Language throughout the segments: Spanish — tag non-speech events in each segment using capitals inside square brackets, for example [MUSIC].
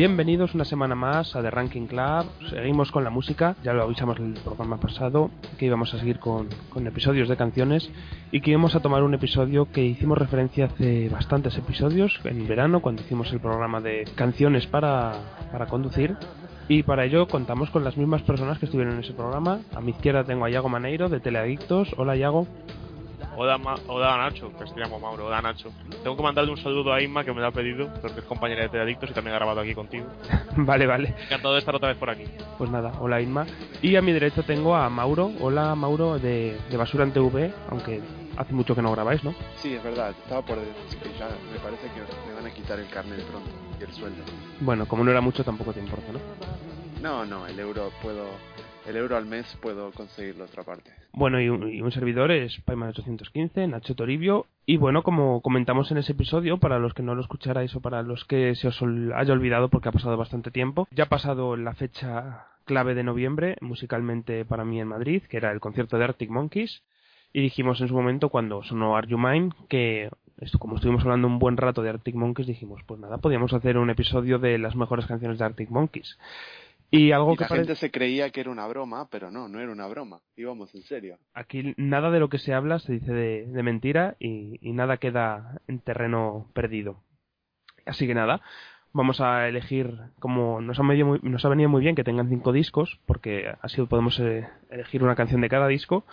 Bienvenidos una semana más a The Ranking Club. Seguimos con la música, ya lo avisamos en el programa pasado, que íbamos a seguir con, con, episodios de canciones y que íbamos a tomar un episodio que hicimos referencia hace bastantes episodios, en verano, cuando hicimos el programa de canciones para, para conducir. Y para ello contamos con las mismas personas que estuvieron en ese programa. A mi izquierda tengo a Yago Maneiro de Teleadictos. Hola Yago. Hola, Ma Hola Nacho, que se llama Mauro, hola Nacho. Tengo que mandarle un saludo a Inma que me lo ha pedido, porque es compañera de Teleadictos y también ha grabado aquí contigo. [LAUGHS] vale, vale. Encantado de estar otra vez por aquí. Pues nada, hola Inma. Y a mi derecha tengo a Mauro. Hola Mauro de, de Basura en TV, aunque hace mucho que no grabáis, ¿no? Sí, es verdad. Estaba por decir que ya me parece que me van a quitar el carnet pronto y el sueldo. Bueno, como no era mucho tampoco te importa, ¿no? No, no, el euro puedo el euro al mes puedo conseguirlo otra parte. Bueno, y un, y un servidor es Payman815, Nacho Toribio. Y bueno, como comentamos en ese episodio, para los que no lo escucharais o para los que se os haya olvidado porque ha pasado bastante tiempo, ya ha pasado la fecha clave de noviembre, musicalmente para mí en Madrid, que era el concierto de Arctic Monkeys. Y dijimos en su momento, cuando sonó Are You Mine, que esto, como estuvimos hablando un buen rato de Arctic Monkeys, dijimos, pues nada, podíamos hacer un episodio de las mejores canciones de Arctic Monkeys. Y algo y que la gente se creía que era una broma, pero no, no era una broma. Íbamos en serio. Aquí nada de lo que se habla se dice de, de mentira y, y, nada queda en terreno perdido. Así que nada, vamos a elegir, como nos ha, muy, nos ha venido muy bien que tengan cinco discos, porque así podemos eh, elegir una canción de cada disco.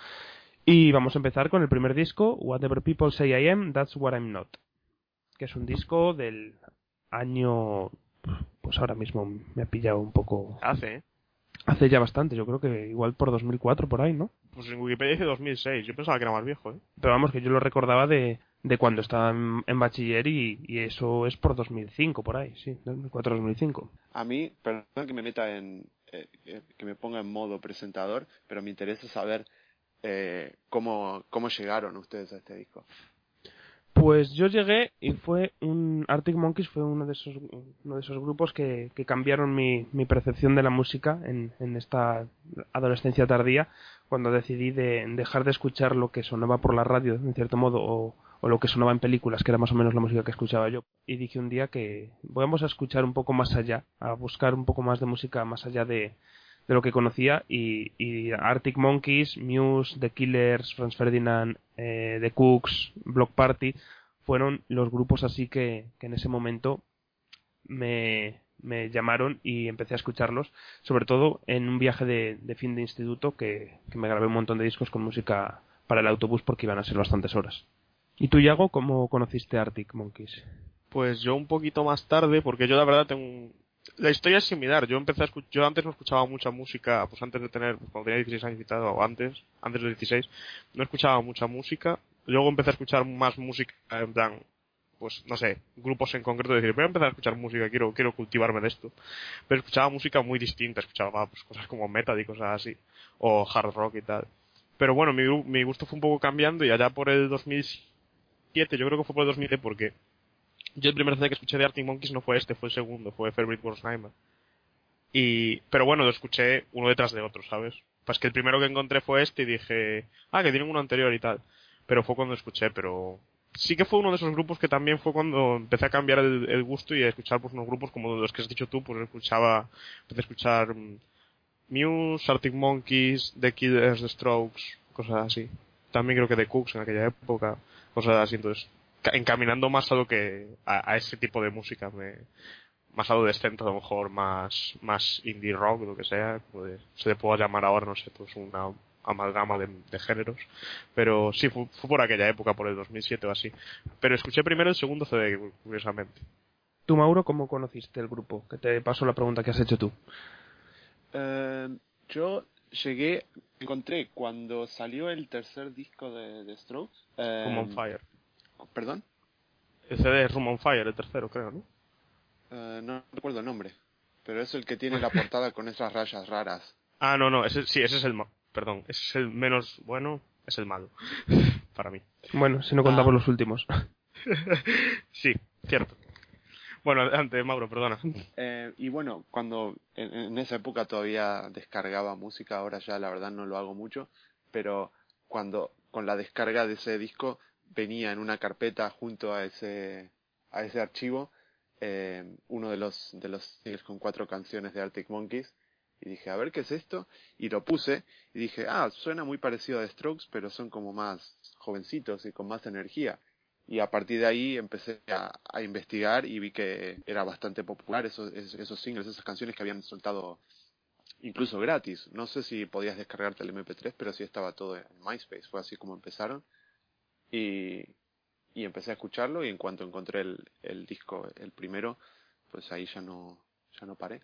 Y vamos a empezar con el primer disco, Whatever People Say I Am, That's What I'm Not. Que es un disco del año pues ahora mismo me ha pillado un poco. Hace, ¿eh? Hace ya bastante, yo creo que igual por 2004 por ahí, ¿no? Pues en Wikipedia dice 2006, yo pensaba que era más viejo, ¿eh? Pero vamos, que yo lo recordaba de, de cuando estaba en, en bachiller y, y, eso es por 2005, por ahí, sí, 2004-2005. A mí, perdón que me meta en. Eh, que me ponga en modo presentador, pero me interesa saber eh, cómo, cómo llegaron ustedes a este disco. Pues yo llegué y fue un Arctic Monkeys fue uno de esos uno de esos grupos que, que cambiaron mi, mi, percepción de la música en, en, esta adolescencia tardía cuando decidí de dejar de escuchar lo que sonaba por la radio en cierto modo o, o, lo que sonaba en películas que era más o menos la música que escuchaba yo. Y dije un día que vamos a escuchar un poco más allá a buscar un poco más de música más allá de, de lo que conocía y, y, Arctic Monkeys, Muse, The Killers, Franz Ferdinand, eh, The Cooks, Block Party fueron los grupos así que, que en ese momento me, me, llamaron y empecé a escucharlos, sobre todo en un viaje de, de fin de instituto que, que, me grabé un montón de discos con música para el autobús porque iban a ser bastantes horas. ¿Y tú, Yago, cómo conociste Arctic Monkeys? Pues yo un poquito más tarde, porque yo la verdad tengo la historia es similar. Yo empecé a yo antes no escuchaba mucha música, pues antes de tener, cuando tenía 16 años y o antes, antes de 16, no escuchaba mucha música. Luego empecé a escuchar más música, en plan, pues no sé, grupos en concreto, decir, voy a empezar a escuchar música, quiero, quiero cultivarme de esto. Pero escuchaba música muy distinta, escuchaba pues, cosas como metal y cosas así, o hard rock y tal. Pero bueno, mi, mi gusto fue un poco cambiando y allá por el 2007, yo creo que fue por el 2007 porque yo el primer CD que escuché de Arctic Monkeys no fue este, fue el segundo, fue Favorite Nightmare. Y, pero bueno, lo escuché uno detrás de otro, ¿sabes? Pues que el primero que encontré fue este y dije, ah, que tienen uno anterior y tal. Pero fue cuando escuché, pero sí que fue uno de esos grupos que también fue cuando empecé a cambiar el, gusto y a escuchar pues unos grupos como los que has dicho tú, pues escuchaba, empecé a escuchar um, Muse, Arctic Monkeys, The Killers, The Strokes, cosas así. También creo que The Cooks en aquella época, cosas así, entonces encaminando más a lo que a, a, ese tipo de música me más adolescente a lo mejor más más indie rock lo que sea pues, se le pueda llamar ahora no sé pues una amalgama de, de géneros. Pero sí fue, fue, por aquella época por el 2007 o así. Pero escuché primero el segundo CD curiosamente. Tú Mauro cómo conociste el grupo que te paso la pregunta que has hecho tú. Uh, yo llegué encontré cuando salió el tercer disco de, de Strokes Como on Fire ¿Perdón? El CD es Room on Fire, el tercero, creo, ¿no? Uh, no recuerdo el nombre. Pero es el que tiene la portada con esas rayas raras. [LAUGHS] Ah, no, no, ese, sí, ese es el... Perdón, ese es el menos bueno, es el malo. [LAUGHS] Para mí. Bueno, si no contamos ah. los últimos. [LAUGHS] sí, cierto. Bueno, adelante, Mauro, perdona. Eh, y bueno, cuando en, en, esa época todavía descargaba música, ahora ya la verdad no lo hago mucho, pero cuando con la descarga de ese disco venía en una carpeta junto a ese, a ese archivo eh, uno de los, de los singles con cuatro canciones de Arctic Monkeys. Y dije, a ver qué es esto. Y lo puse y dije, ah, suena muy parecido a The Strokes, pero son como más jovencitos y con más energía. Y a partir de ahí empecé a, a investigar y vi que era bastante popular esos, esos singles, esas canciones que habían soltado incluso gratis. No sé si podías descargarte el MP3, pero sí estaba todo en MySpace. Fue así como empezaron. Y, y empecé a escucharlo y en cuanto encontré el, el disco, el primero, pues ahí ya no, ya no paré.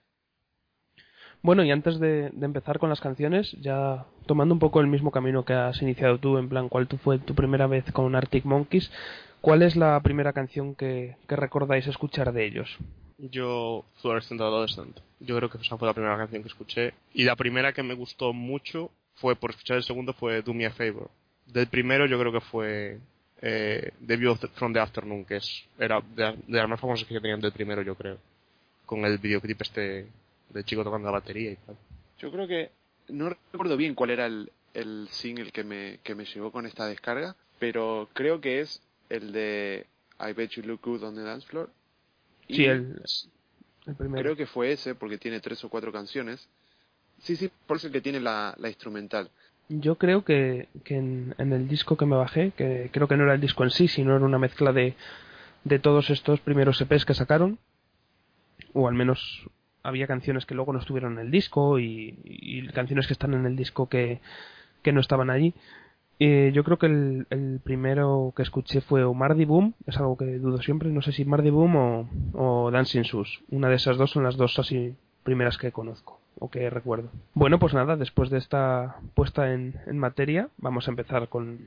Bueno, y antes de, de, empezar con las canciones, ya tomando un poco el mismo camino que has iniciado tú, en plan, ¿cuál fue tu primera vez con Arctic Monkeys? ¿Cuál es la primera canción que, que recordáis escuchar de ellos? Yo, Fluorescent Adolescent. Yo creo que esa fue la primera canción que escuché. Y la primera que me gustó mucho fue, por escuchar el segundo, fue Do Me a Favor. Del primero yo creo que fue eh, The View from the Afternoon, que es, era de, de las más famosas que tenían del primero, yo creo. Con el videoclip este del chico tocando la batería y tal. Yo creo que no recuerdo bien cuál era el, el single que me, que me llegó con esta descarga, pero creo que es el de I Bet You Look Good on the Dance Floor. Y sí, el, el primero. Creo que fue ese porque tiene tres o cuatro canciones. Sí, sí, por eso el que tiene la, la instrumental. Yo creo que, que en, el disco que me bajé, que creo que no era el disco en sí, sino era una mezcla de, de todos estos primeros EPs que sacaron, o al menos había canciones que luego no estuvieron en el disco y, y canciones que están en el disco que, que no estaban allí. Eh, yo creo que el, el, primero que escuché fue o Mardi Boom, es algo que dudo siempre, no sé si Mardi Boom o, o Dancing Sus. Una de esas dos son las dos así primeras que conozco o que recuerdo. Bueno, pues nada, después de esta puesta en, materia, vamos a empezar con,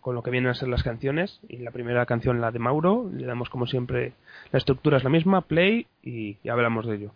con lo que vienen a ser las canciones. Y la primera canción, la de Mauro, le damos como siempre, la estructura es la misma, play y, y hablamos de ello.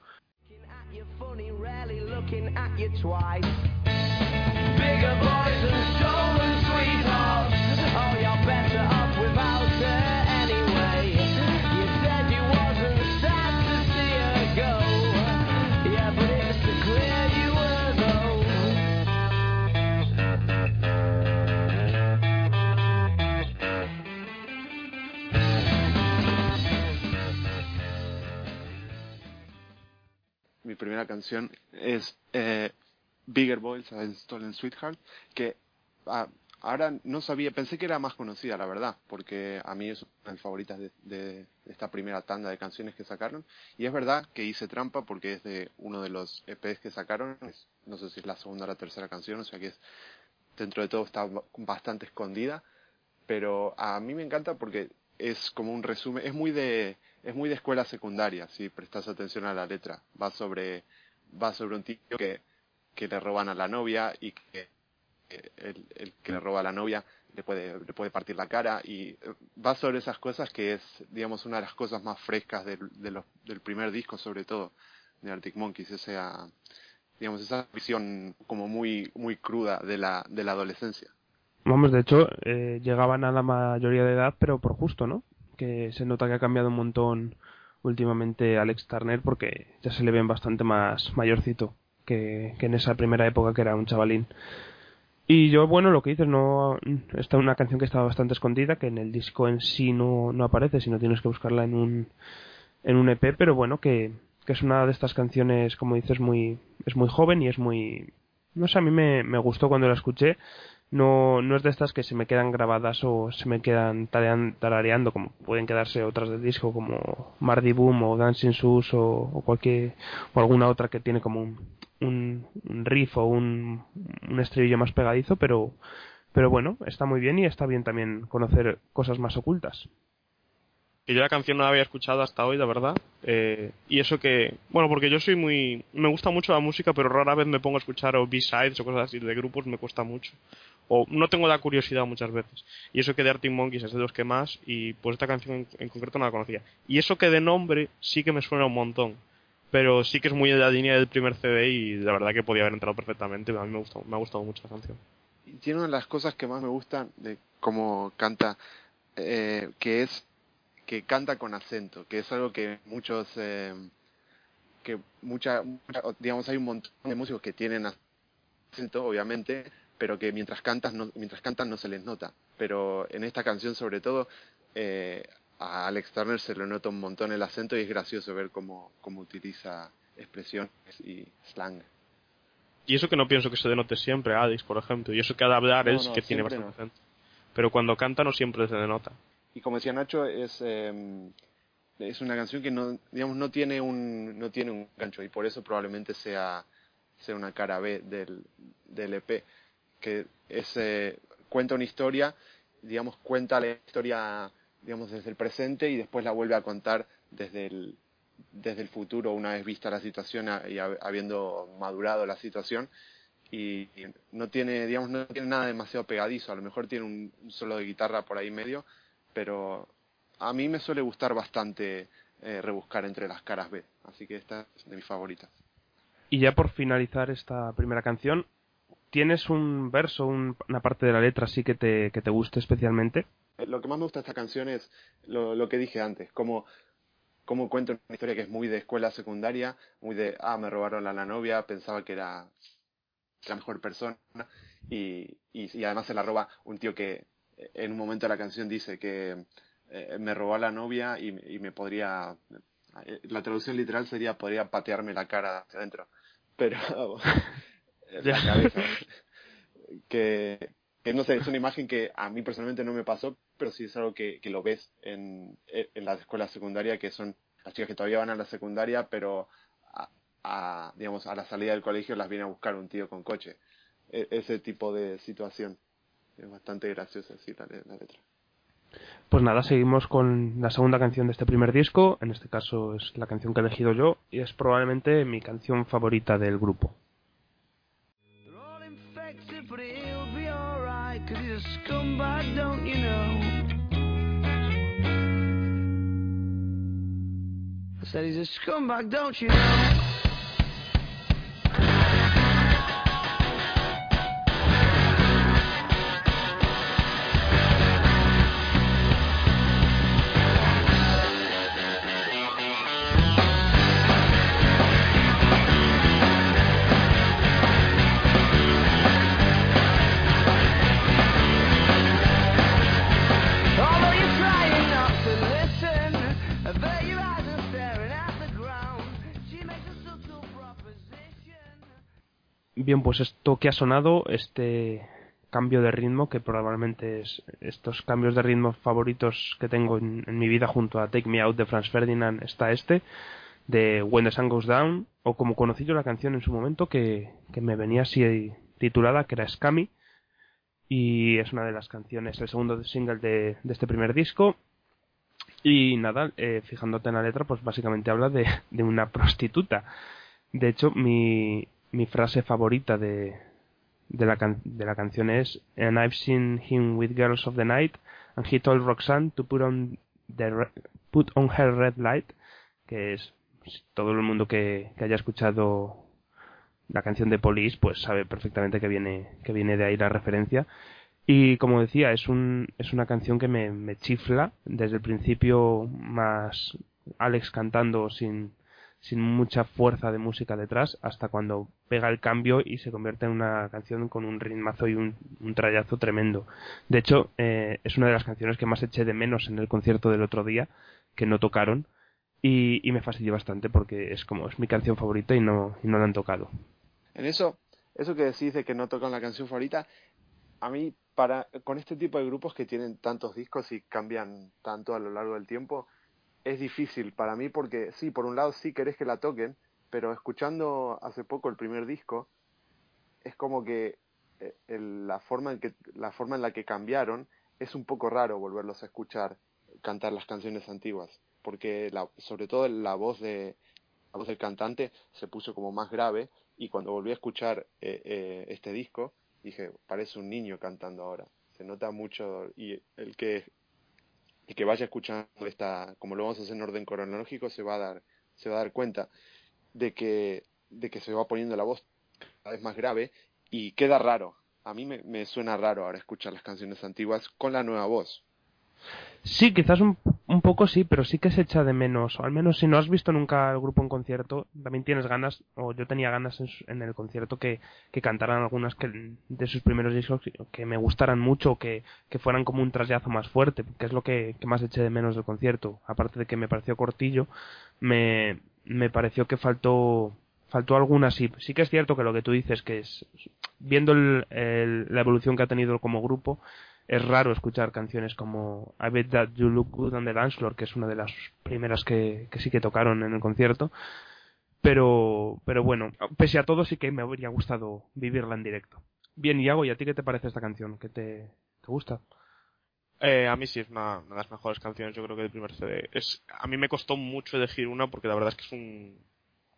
Mi primera canción es eh, Bigger Boys and Stolen Sweetheart, que ah, ahora no sabía, pensé que era más conocida, la verdad, porque a mí es una de mis favoritas de, esta primera tanda de canciones que sacaron. Y es verdad que hice trampa porque es de uno de los EPs que sacaron, no sé si es la segunda o la tercera canción, o sea que es, dentro de todo está bastante escondida, pero a mí me encanta porque es como un resumen, es muy de, es muy de escuela secundaria, si prestas atención a la letra, va sobre, va sobre un tío que que le roban a la novia y que el, el, que le roba a la novia le puede, le puede partir la cara y va sobre esas cosas que es, digamos, una de las cosas más frescas del, de los, del primer disco, sobre todo, de Arctic Monkeys, esa, digamos, esa visión como muy, muy cruda de la, de la adolescencia. Vamos, de hecho, eh, llegaban a la mayoría de edad, pero por justo, ¿no? Que se nota que ha cambiado un montón últimamente Alex Turner porque ya se le ven bastante más mayorcito que, que en esa primera época que era un chavalín. Y yo, bueno, lo que dices, no, está una canción que estaba bastante escondida, que en el disco en sí no, no aparece, sino tienes que buscarla en un, en un EP, pero bueno, que, que es una de estas canciones, como dices, muy, es muy joven y es muy, no sé, a mí me, me gustó cuando la escuché, no, no es de estas que se me quedan grabadas o se me quedan tarareando, como pueden quedarse otras del disco, como Mardi Boom o Dancing Sus o, o cualquier, o alguna otra que tiene como un, un, un riff o un, un estribillo más pegadizo, pero, pero bueno, está muy bien y está bien también conocer cosas más ocultas. Que yo la canción no la había escuchado hasta hoy, la verdad. Eh, y eso que, bueno, porque yo soy muy, me gusta mucho la música, pero rara vez me pongo a escuchar o B-sides o cosas así de grupos, me cuesta mucho. O no tengo la curiosidad muchas veces. Y eso que de Arctic Monkeys es de los que más, y pues esta canción en, concreto no la conocía. Y eso que de nombre sí que me suena un montón pero sí que es muy de la línea del primer CD y la verdad que podía haber entrado perfectamente. A mí me, gustó, me ha gustado mucho la canción. Tiene una de las cosas que más me gustan de cómo canta, eh, que es que canta con acento, que es algo que muchos, eh, que mucha, mucha, digamos, hay un montón de músicos que tienen acento, obviamente, pero que mientras cantas no, mientras cantan no se les nota. Pero en esta canción, sobre todo, eh, a Alex Turner se le nota un montón el acento y es gracioso ver cómo, cómo utiliza expresiones y slang. Y eso que no pienso que se denote siempre, Alex, por ejemplo. Y eso que ha de hablar es que tiene bastante acento. Pero cuando canta no siempre se denota. Y como decía Nacho, es, eh, es una canción que no, digamos, no tiene un, no tiene un gancho y por eso probablemente sea, sea una cara B del, del EP. Que es, eh, cuenta una historia, digamos, cuenta la historia, digamos, desde el presente y después la vuelve a contar desde el, desde el futuro una vez vista la situación y habiendo madurado la situación y, no tiene digamos no tiene nada demasiado pegadizo a lo mejor tiene un, solo de guitarra por ahí medio pero a mí me suele gustar bastante eh, rebuscar entre las caras B así que esta es de mis favoritas. Y ya por finalizar esta primera canción tienes un verso una parte de la letra así que te que te guste especialmente eh, lo que más me gusta de esta canción es lo, lo que dije antes como cómo cuento una historia que es muy de escuela secundaria, muy de, ah, me robaron a la novia, pensaba que era la mejor persona, y, y, además se la roba un tío que en un momento de la canción dice que eh, me robó a la novia y, y, me podría, eh, la traducción literal sería, podría patearme la cara hacia adentro, pero [LAUGHS] la cabeza, que, que no sé, es una imagen que a mí personalmente no me pasó, pero sí es algo que, que lo ves en, en la escuela secundaria, que son las chicas que todavía van a la secundaria, pero a, digamos, a la salida del colegio las viene a buscar un tío con coche. E, ese tipo de situación. Es bastante graciosa, sí, la, la letra. Pues nada, seguimos con la segunda canción de este primer disco. En este caso es la canción que he elegido yo y es probablemente mi canción favorita del grupo. Said he's a scumbag, don't you know? Bien, pues esto que ha sonado, este cambio de ritmo, que probablemente es estos cambios de ritmo favoritos que tengo en, mi vida junto a Take Me Out de Franz Ferdinand, está este, de When the Sun Goes Down, o como conocí yo la canción en su momento, que, que me venía así titulada, que era Scammy, y es una de las canciones, el segundo single de, de este primer disco, y nada, eh, fijándote en la letra, pues básicamente habla de, de una prostituta. De hecho, mi, mi frase favorita de, de, la, de la canción es And I've seen him with girls of the night and he told Roxanne to put on, the, put on her red light que es todo el mundo que, que, haya escuchado la canción de Police pues sabe perfectamente que viene que viene de ahí la referencia. Y como decía es un es una canción que me chifla desde el principio más Alex cantando sin sin mucha fuerza de música detrás hasta cuando pega el cambio y se convierte en una canción con un ritmazo y un, un trayazo tremendo. De hecho, eh, es una de las canciones que más eché de menos en el concierto del otro día, que no tocaron, y, y me fastidió bastante porque es como, es mi canción favorita y no, no la han tocado. En eso, eso que decís de que no tocan la canción favorita, a mí, para, con este tipo de grupos que tienen tantos discos y cambian tanto a lo largo del tiempo, es difícil para mí porque sí, por un lado sí querés que la toquen, pero escuchando hace poco el primer disco, es como que eh, la, forma en que la forma en la que cambiaron es un poco raro volverlos a escuchar cantar las canciones antiguas, porque la, sobre todo la voz de la voz del cantante se puso como más grave y cuando volví a escuchar eh, eh, este disco dije parece un niño cantando ahora, se nota mucho y el que y que vaya escuchando esta, como lo vamos a hacer en orden cronológico, se va a dar, se va a dar cuenta de que, de que se va poniendo la voz cada vez más grave y queda raro. A mí me, suena raro ahora escuchar las canciones antiguas con la nueva voz. Sí, quizás un, un poco sí, pero sí que se echa de menos. O al menos si no has visto nunca el grupo en concierto, también tienes ganas, o yo tenía ganas en, el concierto que, que, cantaran algunas que, de sus primeros discos que me gustaran mucho, que, que fueran como un traslazo más fuerte, que es lo que, que más eché de menos del concierto. Aparte de que me pareció cortillo, me, me pareció que faltó faltó alguna sí sí que es cierto que lo que tú dices que es viendo el, la evolución que ha tenido como grupo es raro escuchar canciones como I Bet That You Look Good on the Dance Floor, que es una de las primeras que, sí que tocaron en el concierto. Pero, pero bueno, pese a todo sí que me habría gustado vivirla en directo. Bien, Iago, ¿y a ti qué te parece esta canción? ¿Qué te, te gusta? Eh, a mí sí es una, una, de las mejores canciones, yo creo que del primer CD. Es, a mí me costó mucho elegir una porque la verdad es que es un,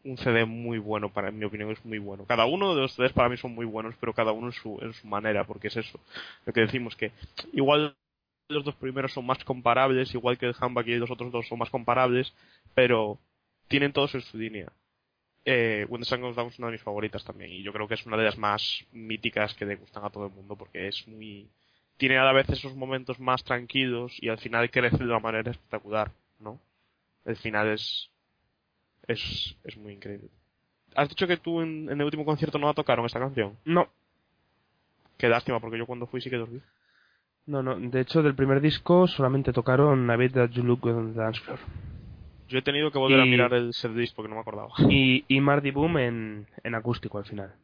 un CD muy bueno, para en mi opinión es muy bueno. Cada uno de los CDs para mí son muy buenos, pero cada uno en su, en su manera, porque es eso. Lo que decimos que igual los dos primeros son más comparables, igual que el Handback y los otros dos son más comparables, pero tienen todos en su línea. Eh, When the Sun Goes Down es una de mis favoritas también, y yo creo que es una de las más míticas que le gustan a todo el mundo, porque es muy... Tiene a la vez esos momentos más tranquilos y al final crece de una manera espectacular, ¿no? El final es, es, es muy increíble. ¿Has dicho que tú en, el último concierto no la tocaron esta canción? No. Qué lástima, porque yo cuando fui sí que dormí. No, no, de hecho del primer disco solamente tocaron A Bit That You Look on the Dance Floor. Yo he tenido que volver a mirar el set disc porque no me acordaba. [LAUGHS] Y, y Mardy Boom en, en acústico al final.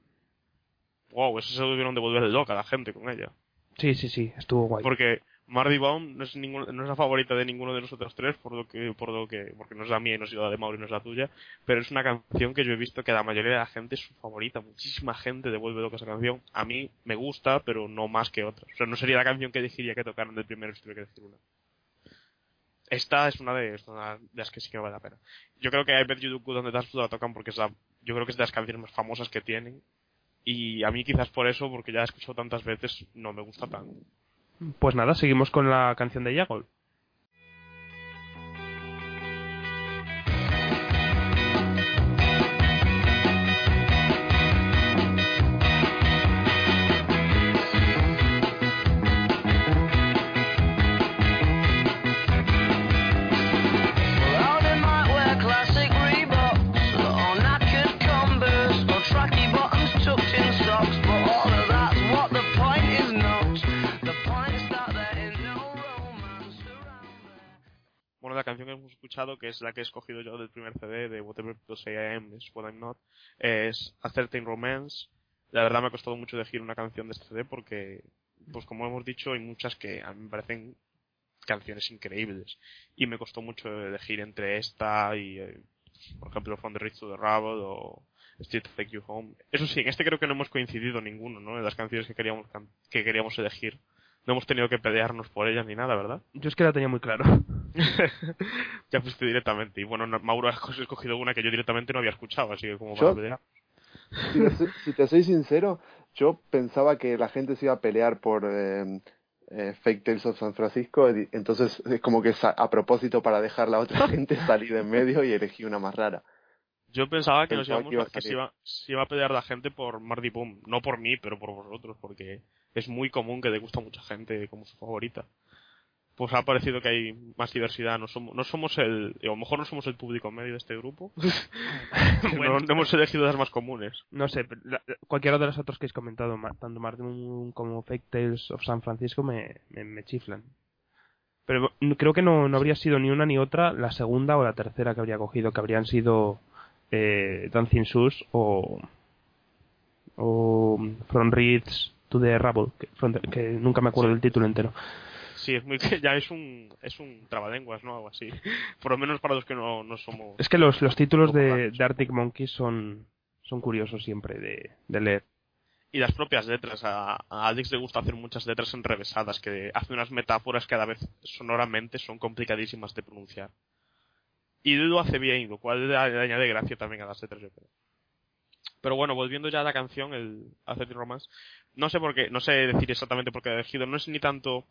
Wow, eso se debieron de volver loca la gente con ella. Sí, sí, sí, estuvo guay. Porque Mardy Baum no es, no es la favorita de ninguno de nosotros tres, por lo que, por lo que, porque no es la mía y no es la de Mauro y no es la tuya, pero es una canción que yo he visto que la mayoría de la gente es su favorita, muchísima gente devuelve loca esa canción. A mí me gusta, pero no más que otras. O no sería la canción que elegiría que tocaran del primero si que decir una. Esta es una de, las que sí que vale la pena. Yo creo que I Bet You Donde la tocan porque es la, yo creo que es de las canciones más famosas que tienen. Y a mí quizás por eso, porque ya he escuchado tantas veces, no me gusta tanto. Pues nada, seguimos con la canción de Yagol. Canción que hemos escuchado, que es la que he escogido yo del primer CD de Whatever People Say I Am is What I'm Not, es A Certain Romance. La verdad me ha costado mucho elegir una canción de este CD porque, pues como hemos dicho, hay muchas que a mí me parecen canciones increíbles. Y me costó mucho elegir entre esta y, eh, por ejemplo, From the Rich to the Rabble o Still Take You Home. Eso sí, en este creo que no hemos coincidido ninguno, ¿no? De las canciones que queríamos, que queríamos elegir no hemos tenido que pelearnos por ellas ni nada, ¿verdad? Yo es que la tenía muy claro. [LAUGHS] ya fuiste directamente. Y bueno, Mauro ha escogido una que yo directamente no había escuchado, así que como para pelear. Si te, soy sincero, yo pensaba que la gente se iba a pelear por eh, eh, Fake Tales of San Francisco, entonces es como que a, propósito para dejar la otra gente [LAUGHS] salir en medio y elegí una más rara. Yo pensaba que, nos íbamos, que, se, iba, se, iba, a pelear la gente por Mardi Boom. No por mí, pero por vosotros, porque es muy común que le gusta a mucha gente como su favorita. Pues ha parecido que hay más diversidad. No somos, no somos el, a lo mejor no somos el público medio de este grupo. [LAUGHS] [LAUGHS] no, hemos elegido las más comunes. No sé, cualquiera de las otras que has comentado, tanto Boom como Fake Tales of San Francisco, me, me, chiflan. Pero creo que no, no habría sido ni una ni otra la segunda o la tercera que habría cogido, que habrían sido eh, Dancing Shoes o, o From Reeds to the Rubble, que, nunca me acuerdo del título entero. Sí, es muy ya es un es un trabalenguas, ¿no? Algo así. Por lo menos para los que no, no somos. Es que los, los títulos de, Arctic Monkeys son son curiosos siempre de, de leer. Y las propias letras. A, a, Alex le gusta hacer muchas letras enrevesadas, que hace unas metáforas que a la vez sonoramente son complicadísimas de pronunciar. Y lo hace bien, lo cual le, añade gracia también a las letras, yo creo. Pero bueno, volviendo ya a la canción, el Athletic Romance, no sé por qué, no sé decir exactamente por qué he elegido, no es ni tanto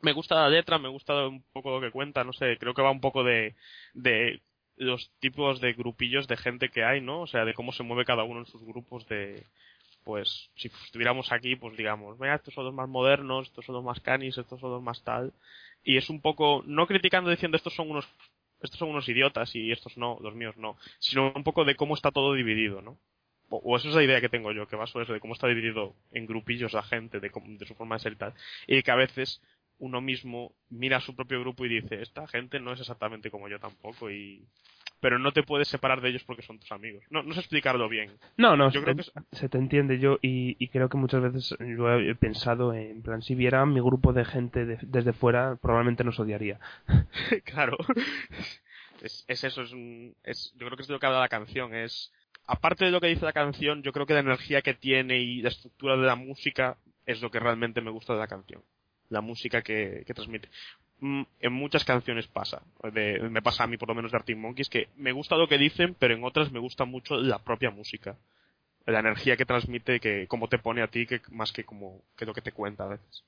me gusta la letra, me gusta un poco lo que cuenta, no sé, creo que va un poco de, de los tipos de grupillos de gente que hay, ¿no? O sea, de cómo se mueve cada uno en sus grupos de, pues, si estuviéramos aquí, pues digamos, mira, estos son los más modernos, estos son los más canis, estos son los más tal, y es un poco, no criticando diciendo estos son unos, estos son unos idiotas y estos no, los míos no, sino un poco de cómo está todo dividido, ¿no? O, eso es la idea que tengo yo, que va sobre eso, de cómo está dividido en grupillos la gente, de, de su forma de ser y tal, y que a veces uno mismo mira a su propio grupo y dice, esta gente no es exactamente como yo tampoco y pero no te puedes separar de ellos porque son tus amigos. No, no sé explicarlo bien. No, no, yo se, creo te, que se te entiende yo y, y, creo que muchas veces yo he pensado en plan, si viera mi grupo de gente de, desde fuera, probablemente nos odiaría. [LAUGHS] claro. Es, es eso, es, es, yo creo que es de lo que habla la canción, es aparte de lo que dice la canción, yo creo que la energía que tiene y la estructura de la música es lo que realmente me gusta de la canción la música que, que transmite. Mm, en muchas canciones pasa, me pasa a mí por lo menos de Arctic Monkeys, que me gusta lo que dicen, pero en otras me gusta mucho la propia música. La energía que transmite, que cómo te pone a ti, que más que como que lo que te cuenta a veces.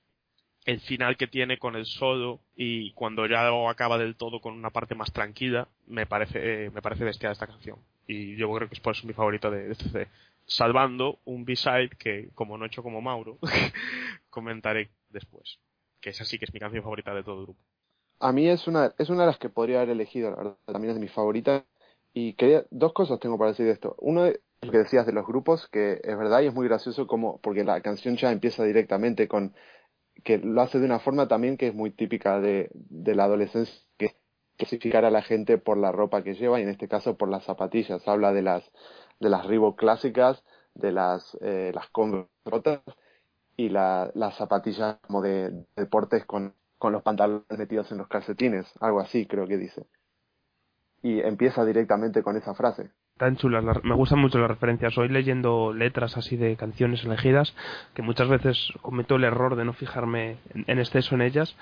El final que tiene con el solo y cuando ya acaba del todo con una parte más tranquila, me parece, eh, me parece bestial esta canción. Y yo creo que es por eso mi favorita de, de CD. Salvando un B-side que, como no he hecho como Mauro, [LAUGHS] comentaré después que esa sí que es mi canción favorita de todo el grupo. A mí es una, es una de las que podría haber elegido, la verdad, también es de mis favoritas. Y quería, dos cosas tengo para decir de esto. Uno es lo que decías de los grupos, que es verdad y es muy gracioso como, porque la canción ya empieza directamente con, que lo hace de una forma también que es muy típica de, de la adolescencia, que es clasificar a la gente por la ropa que lleva y en este caso por las zapatillas. Habla de las, de las Reebok clásicas, de las, eh, las Converse rotas y la, las zapatillas como de, deportes con, con los pantalones metidos en los calcetines, algo así creo que dice. Y empieza directamente con esa frase. Tan chulas, me gustan mucho las referencias. Hoy leyendo letras así de canciones elegidas, que muchas veces cometo el error de no fijarme en, en exceso en ellas,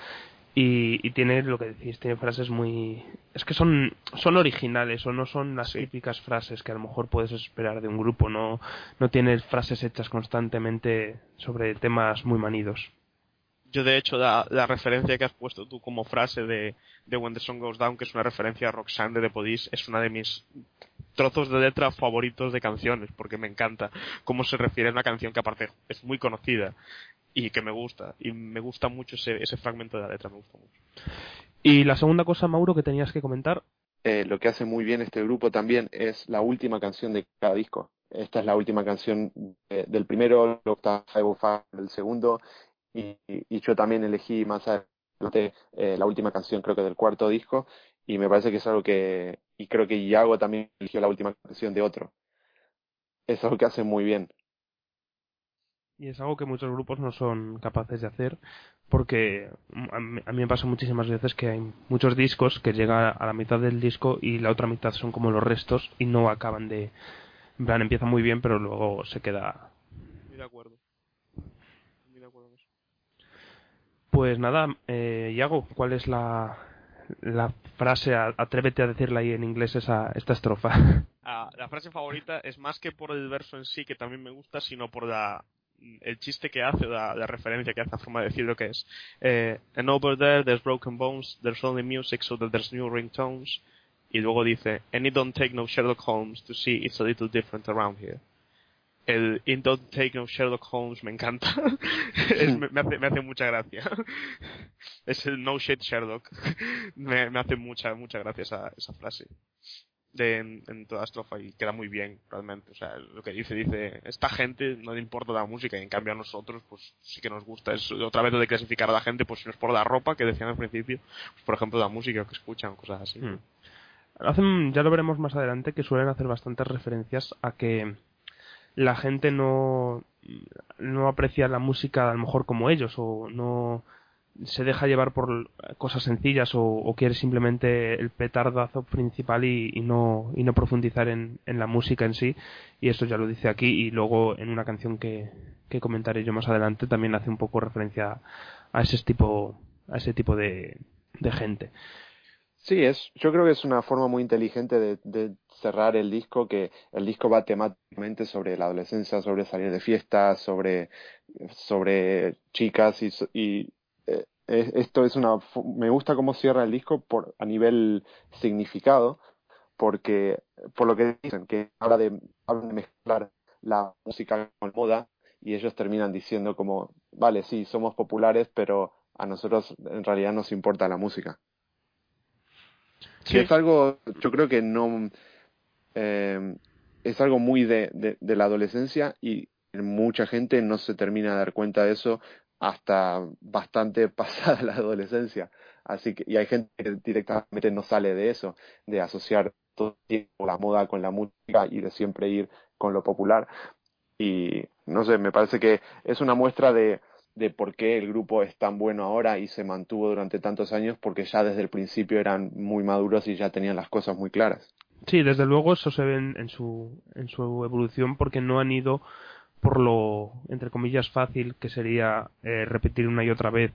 y, y, tiene lo que decís, tiene frases muy... Es que son, son originales o no son las típicas frases que a lo mejor puedes esperar de un grupo, no, no tiene frases hechas constantemente sobre temas muy manidos. Yo de hecho la, la referencia que has puesto tú como frase de, de When the Song Goes Down, que es una referencia a Roxanne de The Police, es una de mis trozos de letra favoritos de canciones, porque me encanta cómo se refiere a una canción que aparte es muy conocida y que me gusta. Y me gusta mucho ese, ese fragmento de la letra, me gusta mucho. Y la segunda cosa, Mauro, que tenías que comentar. Eh, lo que hace muy bien este grupo también es la última canción de cada disco. Esta es la última canción de, del primero, luego está Five Five del segundo, y, y, yo también elegí más adelante eh, la última canción, creo que del cuarto disco, y me parece que es algo que, y creo que Iago también eligió la última canción de otro. Es algo que hace muy bien. Y es algo que muchos grupos no son capaces de hacer porque a mí, me pasa muchísimas veces que hay muchos discos que llegan a la mitad del disco y la otra mitad son como los restos y no acaban de... En plan, empieza muy bien pero luego se queda... Muy de acuerdo. Muy de acuerdo eso. Pues nada, eh, Iago, ¿cuál es la, la frase? Atrévete a decirla ahí en inglés esa, esta estrofa. Ah, la frase favorita es más que por el verso en sí, que también me gusta, sino por la, el chiste que hace, la, referencia que hace, la forma de decir lo que es. Eh, and over there there's broken bones, there's only music so that there's new ringtones. Y luego dice, and it don't take no Sherlock Holmes to see it's a little different around here. El it don't take no Sherlock Holmes me encanta. [LAUGHS] es, me, me, hace, me hace mucha gracia. [LAUGHS] es el no shit Sherlock. [LAUGHS] me, me hace mucha, mucha gracia esa, esa frase en, en, toda estrofa y queda muy bien realmente. O sea, lo que dice, dice, esta gente no le importa la música y en cambio a nosotros pues sí que nos gusta. Es otra vez de clasificar a la gente, pues si no es por la ropa que decían al principio, pues por ejemplo la música que escuchan, cosas así. Hmm. Hacen, ya lo veremos más adelante, que suelen hacer bastantes referencias a que la gente no, no aprecia la música a lo mejor como ellos o no se deja llevar por cosas sencillas o, quiere simplemente el petardazo principal y, no, y no profundizar en, la música en sí. Y esto ya lo dice aquí y luego en una canción que, comentaré yo más adelante también hace un poco referencia a ese tipo, a ese tipo de, de gente. Sí, es, yo creo que es una forma muy inteligente de, de, cerrar el disco, que el disco va temáticamente sobre la adolescencia, sobre salir de fiestas, sobre, sobre chicas y, y eh, esto es una me gusta cómo cierra el disco por a nivel significado porque por lo que dicen que habla de hablan de mezclar la música con moda y ellos terminan diciendo como vale sí somos populares pero a nosotros en realidad nos importa la música. Sí. es algo, yo creo que no, eh, es algo muy de, de, de, la adolescencia y mucha gente no se termina de dar cuenta de eso hasta bastante [LAUGHS] pasada la adolescencia. Así que, y hay gente que directamente no sale de eso, de asociar todo el tiempo la moda con la música y de siempre ir con lo popular. Y no sé, me parece que es una muestra de, de por qué el grupo es tan bueno ahora y se mantuvo durante tantos años, porque ya desde el principio eran muy maduros y ya tenían las cosas muy claras. Sí, desde luego eso se ve en, su, en su evolución porque no han ido por lo, entre comillas, fácil que sería eh, repetir una y otra vez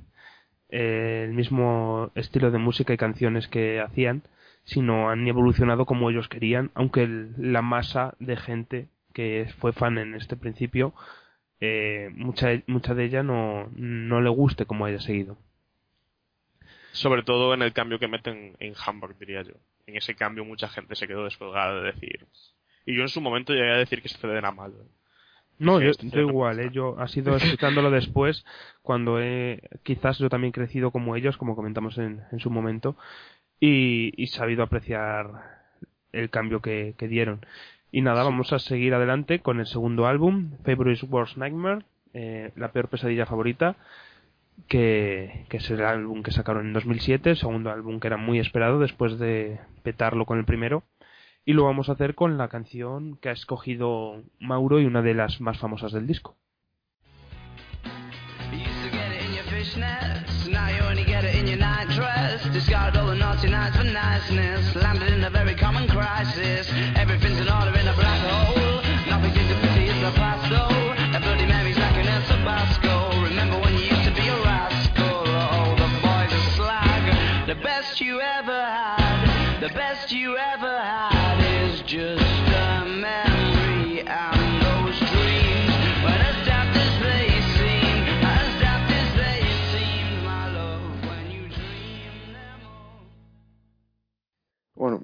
eh, el mismo estilo de música y canciones que hacían, sino han evolucionado como ellos querían, aunque el, la masa de gente que fue fan en este principio, eh, mucha, de ella no, no le guste como haya seguido. Sobre todo en el cambio que meten en Hamburg, diría yo. En ese cambio mucha gente se quedó descolgada de decir. Y yo en su momento llegué a decir que este era malo. No, yo, yo igual, ¿eh? yo ha sido escuchándolo después, cuando he, quizás yo también crecido como ellos, como comentamos en, en su momento, y, y, sabido apreciar el cambio que, que dieron. Y nada, vamos a seguir adelante con el segundo álbum, Favorite Worst Nightmare, eh, la peor pesadilla favorita, que, que es el álbum que sacaron en 2007, el segundo álbum que era muy esperado después de petarlo con el primero y lo vamos a hacer con la canción que ha escogido Mauro y una de las más famosas del disco. Everything's in order in a black hole. Nothing pity past though. Like an Remember when you used to be a rascal? Oh, the boys. The best you ever had. The best you ever.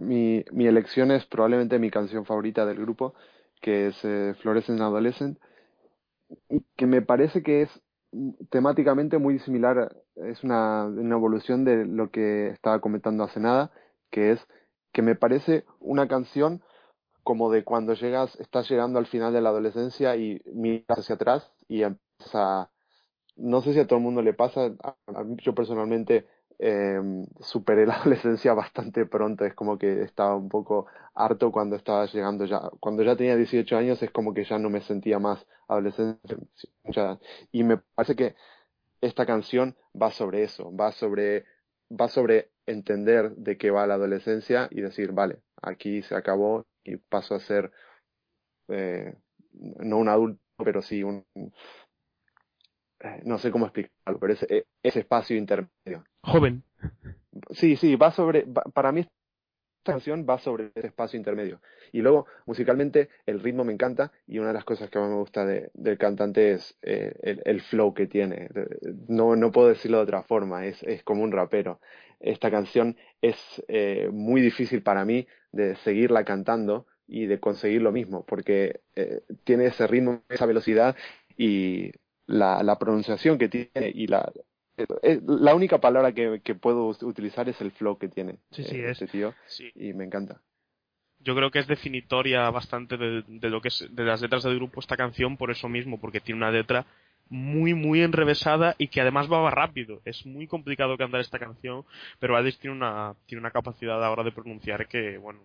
Mi, mi elección es probablemente mi canción favorita del grupo, que es eh, Fluorescent Adolescent, que me parece que es temáticamente muy similar, es una, una evolución de lo que estaba comentando hace nada, que es que me parece una canción como de cuando llegas, estás llegando al final de la adolescencia y miras hacia atrás y empieza, no sé si a todo el mundo le pasa, a, a yo personalmente eh, superé la [LAUGHS] adolescencia bastante pronto, es como que estaba un poco harto cuando estaba llegando ya, cuando ya tenía 18 años es como que ya no me sentía más adolescente y me parece que esta canción va sobre eso, va sobre, va sobre entender de qué va la adolescencia y decir, vale, aquí se acabó y paso a ser eh, no un adulto, pero sí un, no sé cómo explicarlo, pero ese, ese espacio intermedio. Joven. Sí, sí, va sobre, para mí esta canción va sobre ese espacio intermedio. Y luego, musicalmente, el ritmo me encanta y una de las cosas que más me gusta de, del cantante es eh, el, el, flow que tiene. No, no puedo decirlo de otra forma, es, es como un rapero. Esta canción es eh, muy difícil para mí de seguirla cantando y de conseguir lo mismo, porque eh, tiene ese ritmo, esa velocidad y la pronunciación que tiene y la, la única palabra que, que, puedo utilizar es el flow que tiene sí, sí, este es. tío Sí. y me encanta. Yo creo que es definitoria bastante de, de, lo que es de las letras del grupo esta canción por eso mismo, porque tiene una letra muy muy enrevesada y que además va rápido. Es muy complicado cantar esta canción, pero Alice tiene una tiene una capacidad ahora de pronunciar que bueno,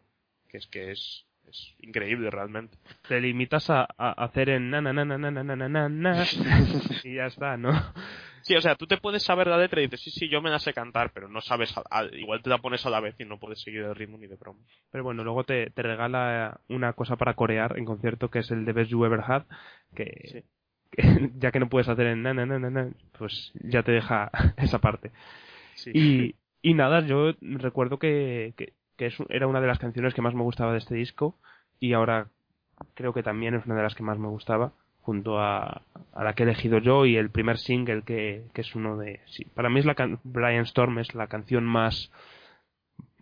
que es que es es increíble realmente. Te limitas a, a hacer en na na na na na na na na na y ya está, ¿no? Sí, o sea, tú te puedes saber la letra y dices, sí, sí, yo me la sé cantar, pero no sabes, a, a, igual te la pones a la vez y no puedes seguir el ritmo ni de broma. Pero bueno, luego te, te regala una cosa para corear en concierto que es el de Best You Ever Had, que, Sí. que [LAUGHS] ya que no puedes hacer en na na na na na, pues ya te deja [LAUGHS] esa parte. Sí. Y, y nada, yo recuerdo que, que, que es, era una de las canciones que más me gustaba de este disco y ahora creo que también es una de las que más me gustaba junto a, a la que he elegido yo y el primer single que, que es uno de sí, para mí es la can Brian Storm es la canción más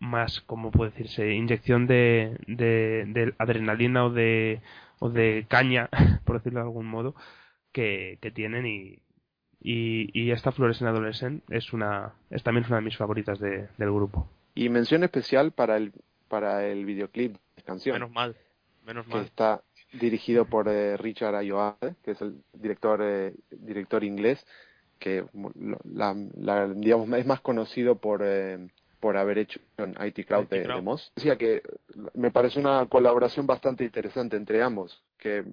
más como puede decirse inyección de, de, de adrenalina o de o de caña [LAUGHS] por decirlo de algún modo que, que tienen y, y, y esta Fluorescent Adolescent es una es también una de mis favoritas de- del grupo. Y mención especial para el, para el videoclip de la canción, Menos mal, menos que mal. está dirigido por eh, Richard Ayoade, que es el director eh, director inglés, que la, la- digamos es más conocido por eh, por haber hecho IT IT de, Crowd. de Moss. Decía que me parece una colaboración bastante interesante entre ambos, que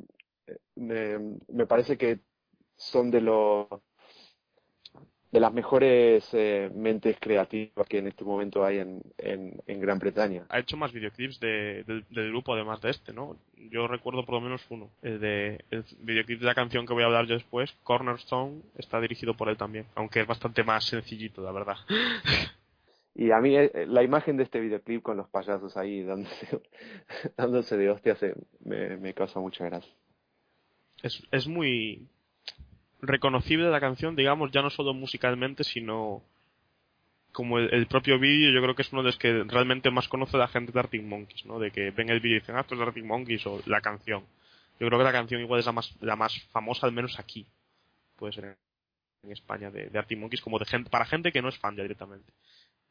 eh, me, me parece que son de los de las mejores eh, mentes creativas que en este momento hay en, en, en Gran Bretaña. Ha hecho más videoclips de, del, del grupo además de este, ¿no? Yo recuerdo por lo menos uno. El de el videoclip de la canción que voy a hablar yo después, Cornerstone, está dirigido por él también, aunque es bastante más sencillito, la verdad. Y a mí eh, la imagen de este videoclip con los payasos ahí dándose, [LAUGHS] dándose de hostias eh, me, me causa mucha gracia. Es, es muy reconocible la canción, digamos, ya no solo musicalmente, sino como el, propio vídeo, yo creo que es uno de los que realmente más conoce la gente de Arctic Monkeys, ¿no? De que ven el vídeo y dicen, ah, esto es de Arctic Monkeys o la canción. Yo creo que la canción igual es la más, la más famosa, al menos aquí. Puede ser en, en España, de, de Arctic Monkeys, como de gente, para gente que no es fan ya directamente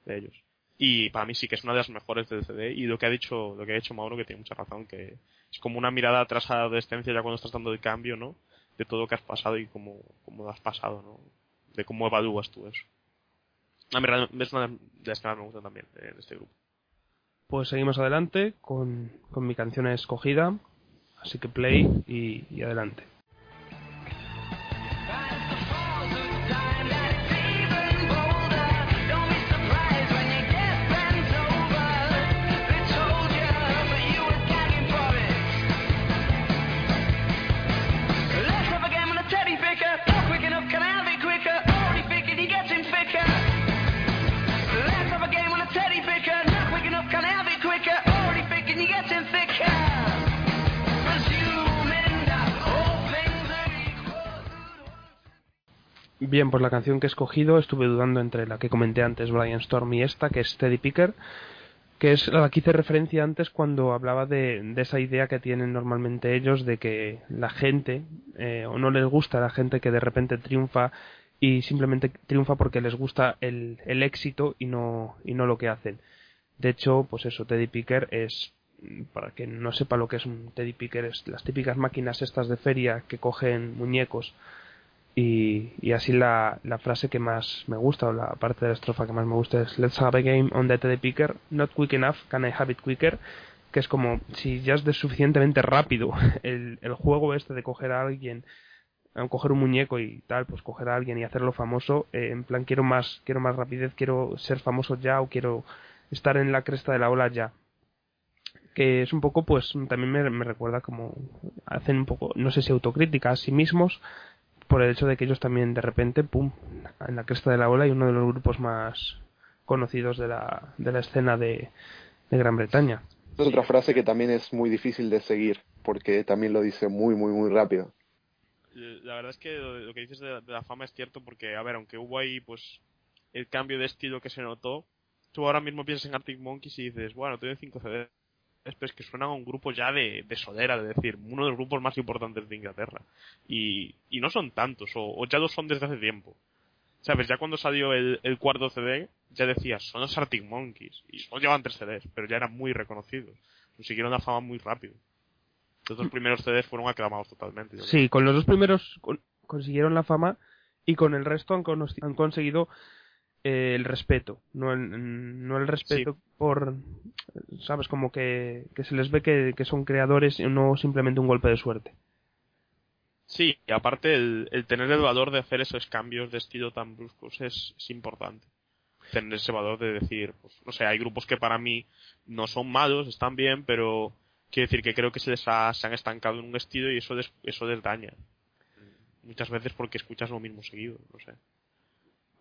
de ellos. Y para mí sí que es una de las mejores del CD. Y lo que ha dicho, lo que ha dicho Mauro, que tiene mucha razón, que es como una mirada atrás a la adolescencia ya cuando estás dando el cambio, ¿no? De todo lo que has pasado y cómo, cómo lo has pasado, ¿no? De cómo evalúas tú eso. A mí es una de las que más me gustan también de, este grupo. Pues seguimos adelante con, con mi canción escogida, así que play y adelante. Bien, pues la canción que he escogido estuve dudando entre la que comenté antes, Brian Storm, y esta, que es Teddy Picker, que es la que hice referencia antes cuando hablaba de, de esa idea que tienen normalmente ellos de que la gente, eh, o no les gusta la gente que de repente triunfa y simplemente triunfa porque les gusta el, el éxito y no, y no lo que hacen. De hecho, pues eso, Teddy Picker es, para que no sepa lo que es un Teddy Picker, es las típicas máquinas estas de feria que cogen muñecos y, y así la, la frase que más me gusta o la parte de la estrofa que más me gusta es Let's have a game on the Teddy Picker, not quick enough, can I have it quicker? Que es como si ya es de suficientemente rápido [LAUGHS] el, el juego este de coger a alguien coger un muñeco y tal, pues coger a alguien y hacerlo famoso, eh, en plan quiero más, quiero más rapidez, quiero ser famoso ya o quiero estar en la cresta de la ola ya. Que es un poco, pues también me, me recuerda como hacen un poco, no sé si autocrítica a sí mismos, por el hecho de que ellos también de repente, pum, en la cresta de la ola y uno de los grupos más conocidos de la, de la escena de, de Gran Bretaña. Es otra frase que también es muy difícil de seguir, porque también lo dice muy, muy, muy rápido. La verdad es que lo, lo que dices de la, de la fama es cierto porque, a ver, aunque hubo ahí, pues, el cambio de estilo que se notó, tú ahora mismo piensas en Arctic Monkeys y dices, bueno, tiene 5 CDs, pero es que suenan a un grupo ya de, de solera, de decir, uno de los grupos más importantes de Inglaterra. Y, y no son tantos, o, o ya lo son desde hace tiempo. ¿Sabes? Ya cuando salió el, cuarto CD, ya decías, son los Arctic Monkeys. Y solo llevaban tres CDs, pero ya eran muy reconocidos. Consiguieron la fama muy rápido. Los dos primeros CDs fueron aclamados totalmente. Sí, con los dos primeros con- consiguieron la fama y con el resto han, han conseguido eh, el respeto. No el, no el respeto por, ¿sabes? Como que, que se les ve que, que son creadores y no simplemente un golpe de suerte. Sí, y aparte el, el tener el valor de hacer esos cambios de estilo tan bruscos es, es importante. Tener ese valor de decir, pues, no sé, hay grupos que para mí no son malos, están bien, pero quiero decir que creo que se les ha, se han estancado en un estilo y eso les, eso les daña. Muchas veces porque escuchas lo mismo seguido, no sé.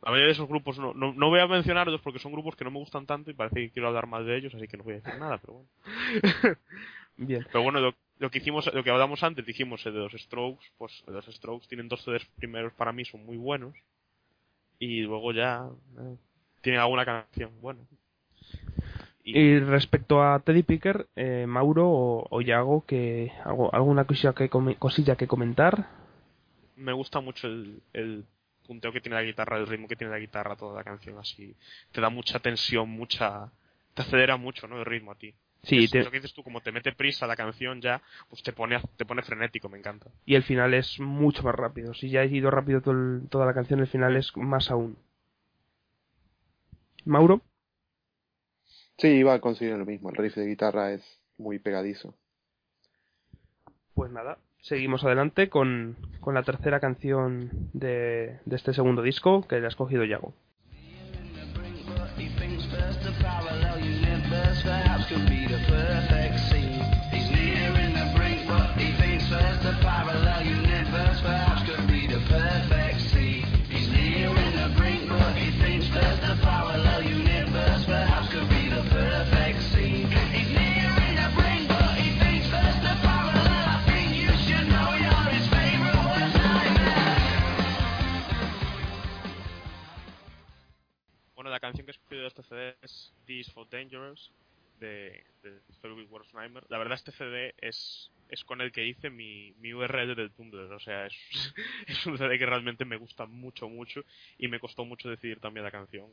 La mayoría de esos grupos no, no, no voy a mencionarlos porque son grupos que no me gustan tanto y parece que quiero hablar más de ellos, así que no voy a decir nada, pero bueno. [LAUGHS] Bien. Pero bueno, lo, lo que hicimos, lo que hablamos antes, dijimos eh, de los Strokes, pues los Strokes tienen dos CDs primeros para mí son muy buenos y luego ya eh, tienen alguna canción buena. Y, Y respecto a Teddy Picker, eh, Mauro o, o Yago, que algo, alguna cosilla que, cosilla que comentar. me gusta mucho el, el punteo que tiene la guitarra, el ritmo que tiene la guitarra, toda la canción así. Te da mucha tensión, mucha... Te acelera mucho, ¿no? El ritmo a ti. Sí, Es te- lo que dices tú, como te mete prisa la canción ya, pues te pone, te pone frenético, me encanta. y el final es mucho más rápido. Si ya he ido rápido todo el- toda la canción, el final es más aún. Mauro, Sí, iba a conseguir lo mismo. El riff de guitarra es muy pegadizo. pues nada, seguimos adelante con, con la tercera canción de, de este segundo disco que le ha escogido Yago. Canción que he escogido de este CD es This for Dangerous de, de Nightmare. La verdad este CD es, es con el que hice mi, mi URL del Tumblr, o sea, es, [LAUGHS] un CD que realmente me gusta mucho, mucho y me costó mucho decidir también la canción.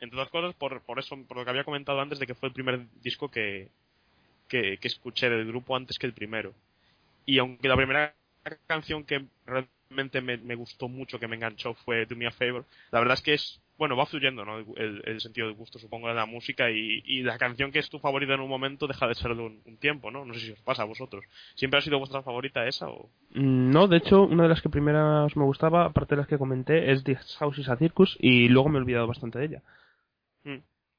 Entre otras cosas, por, por eso, por lo que había comentado antes de que fue el primer disco que, que, que escuché del grupo antes que el primero. Y aunque la primera canción que realmente me, me gustó mucho, que me enganchó, fue Do Me a Favor, la verdad es que es, bueno, va fluyendo, ¿no? El, el sentido del gusto, supongo, de la música y, y la canción que es tu favorita en un momento deja de serlo un, un tiempo, ¿no? No sé si os pasa a vosotros. ¿Siempre ha sido vuestra favorita esa o...? Mm, No, de hecho, una de las que primeras me gustaba, aparte de las que comenté, es This House is a Circus y luego me he olvidado bastante de ella. Mm,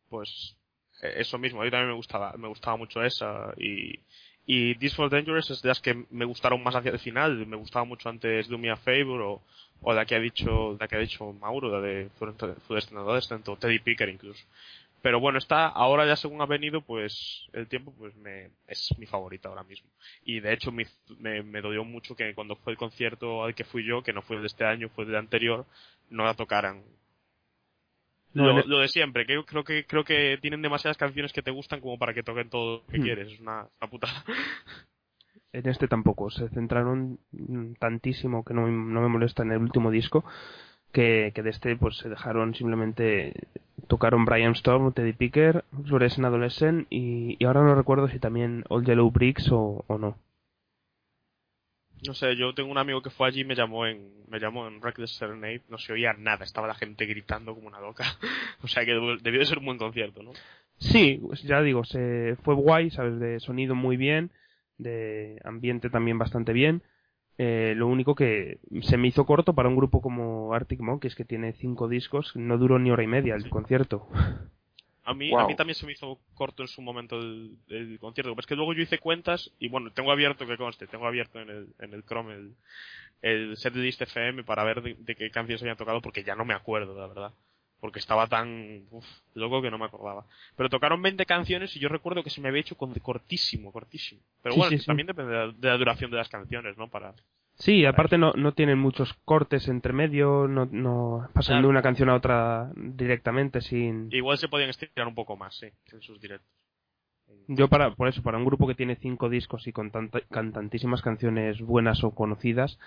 Pues eh, eso mismo, a mí también me gustaba, me gustaba mucho esa y, y This for Dangerous es de las que me gustaron más hacia el final, me gustaba mucho antes Do Me a Favor o, o la que ha dicho, la que ha dicho Mauro, la de Fluorescent Adolescent o Teddy Picker incluso. Pero bueno, esta ahora ya según ha venido, pues el tiempo pues me es mi favorita ahora mismo. Y de hecho me, me, me dolió mucho que cuando fue el concierto al que fui yo, que no fue el de este año, fue el de anterior, no la tocaran. No, Lo, lo de siempre, que creo que creo que tienen demasiadas canciones que te gustan como para que toquen todo lo que Hmm. quieres, es una, una putada. [LAUGHS] En este tampoco, se centraron tantísimo que no, me- no me molesta en el último disco que, que de este pues se dejaron simplemente tocaron Brian Storm, Teddy Picker, Fluorescent Adolescent y, y ahora no recuerdo si también All Yellow Bricks o, o no. No sé, yo tengo un amigo que fue allí y me llamó en me llamó en Reckless Serenade, no se oía nada, estaba la gente gritando como una loca. [LAUGHS] o sea que debió debió de ser un buen concierto, ¿no? Sí, pues ya digo, se fue guay, sabes, de sonido muy bien, de ambiente también bastante bien. Eh, lo único que se me hizo corto para un grupo como Arctic Monkeys que tiene cinco discos, no duró ni hora y media el concierto. A mí, Wow. a mí también se me hizo corto en su momento el, el concierto. Pero es que luego yo hice cuentas y bueno, tengo abierto, que conste, tengo abierto en el, en el Chrome el, el setlist FM para ver de, de qué canciones habían tocado porque ya no me acuerdo, la verdad. Porque estaba tan uf, loco que no me acordaba. Pero tocaron 20 canciones y yo recuerdo que se me había hecho cortísimo, cortísimo. Pero Sí, bueno, sí, sí. también depende de la, de la duración de las canciones, ¿no? Para, Sí, aparte no, no tienen muchos cortes entre medio, no, no pasan Claro. de una canción a otra directamente sin... igual se podían estirar un poco más, sí, en sus directos. Yo para, por eso, para un grupo que tiene cinco discos y con, tanta- con tantísimas canciones buenas o conocidas,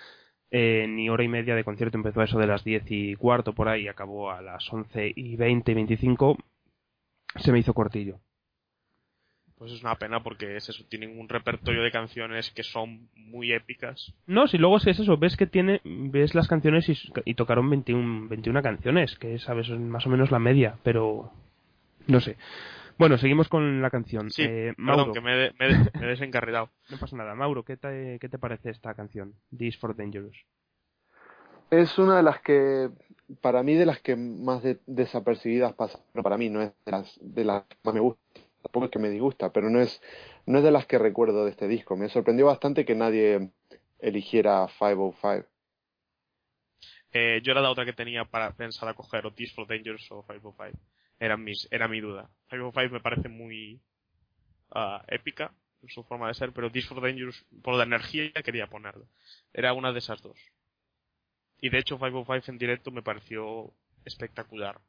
eh, ni hora y media de concierto empezó a eso de las 10 y cuarto por ahí, y acabó a las 11 y 20 y 25, se me hizo cortillo. Pues es una pena porque es eso, tienen un repertorio de canciones que son muy épicas. No, si luego es eso, ves que tiene, ves las canciones y, y tocaron 21, 21 canciones, que es más o menos la media, pero no sé. Bueno, seguimos con la canción. Sí, Eh, perdón, Mauro, que me, he- me, he- me he desencarrilado. [LAUGHS] no pasa nada. Mauro, ¿qué te, ¿qué te parece esta canción? This for Dangerous. Es una de las que, para mí, de las que más de- desapercibidas pasan. Pero para mí no es de las, de las que más me gusta. Tampoco es que me disgusta, pero no es, no es de las que recuerdo de este disco. Me sorprendió bastante que nadie eligiera 505. Eh, yo era la otra que tenía para pensar a coger o This for Dangerous o 505. Era, mis, era mi duda. 505 me parece muy ah, épica en su forma de ser, pero This for Dangerous, por la energía, quería ponerla. Era una de esas dos. Y de hecho 505 en directo me pareció espectacular.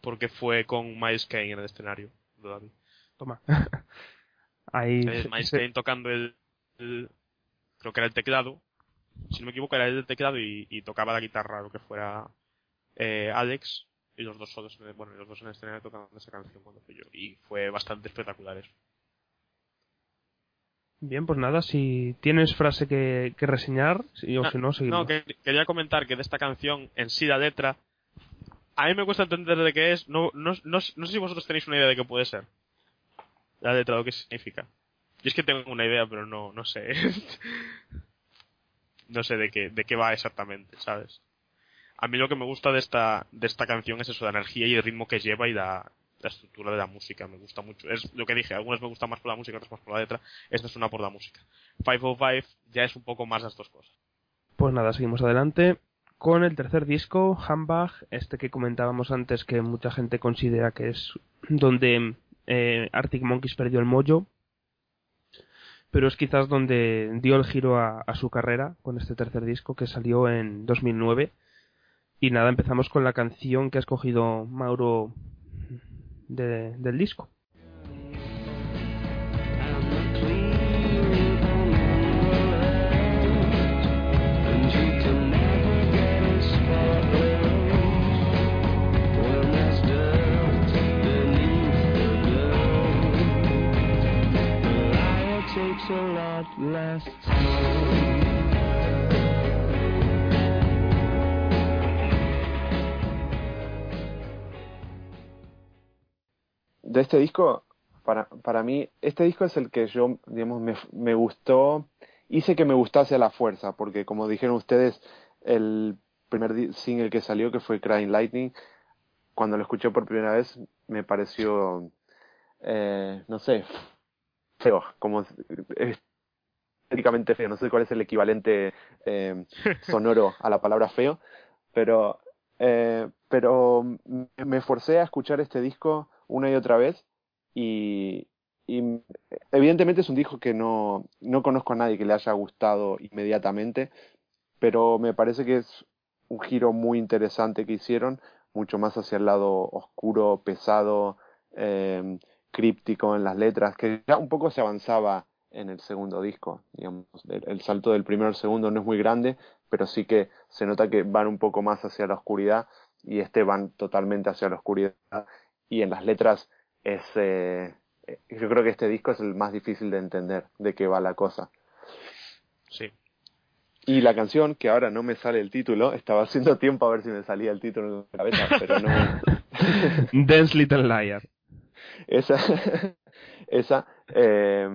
Porque fue con Miles Kane en el escenario. de David. Toma. [LAUGHS] Ahí Eh, Miles Kane tocando el, el- creo que era el teclado si no me equivoco, era el teclado y, y tocaba la guitarra, lo que fuera eh, Alex, y los dos solos, en- bueno, los dos en el escenario tocando esa canción cuando fui yo. Y fue bastante espectacular eso. Bien, pues nada, si tienes frase que, que reseñar, si- o si no, seguimos. No, que, quería comentar que de esta canción, en sí la letra, a mí me cuesta entender de qué es, no, no, no, no sé si vosotros tenéis una idea de qué puede ser. La letra, lo que significa. Yo es que tengo una idea, pero no, no sé. [LAUGHS] no sé de qué, de qué va exactamente, ¿sabes? A mí lo que me gusta de esta, de esta canción es eso, la energía y el ritmo que lleva y la, estructura de la música. Me gusta mucho. Es lo que dije, algunas me gustan más por la música, otras más por la letra. Esta es una por la música. 505 ya es un poco más las dos cosas. Pues nada, seguimos adelante con el tercer disco, Hambach, este que comentábamos antes que mucha gente considera que es donde eh, Arctic Monkeys perdió el mollo, pero es quizás donde dio el giro a su carrera con este tercer disco que salió en 2009. Y nada, empezamos con la canción que ha escogido Mauro de- del disco. De este disco, para, para mí, este disco es el que yo, digamos, me, me gustó, hice que me gustase a la fuerza, porque como dijeron ustedes, el primer single que salió, que fue Crying Lightning, cuando lo escuché por primera vez, me pareció, eh, no sé, feo, como estéticamente feo, no sé cuál es el equivalente eh, [LAUGHS] sonoro a la palabra feo, pero, eh, pero me- me forcé a escuchar este disco una y otra vez y, evidentemente es un disco que no, no conozco a nadie que le haya gustado inmediatamente, pero me parece que es un giro muy interesante que hicieron, mucho más hacia el lado oscuro, pesado, eh, críptico en las letras, que ya un poco se avanzaba en el segundo disco, digamos, el, el salto del primero al segundo no es muy grande, pero sí que se nota que van un poco más hacia la oscuridad y este van totalmente hacia la oscuridad y en las letras es eh, eh, yo creo que este disco es el más difícil de entender de qué va la cosa Sí. y la canción que ahora no me sale el título estaba haciendo tiempo a ver si me salía el título en la cabeza pero no [LAUGHS] Dance Little Liar. esa [LAUGHS] esa eh,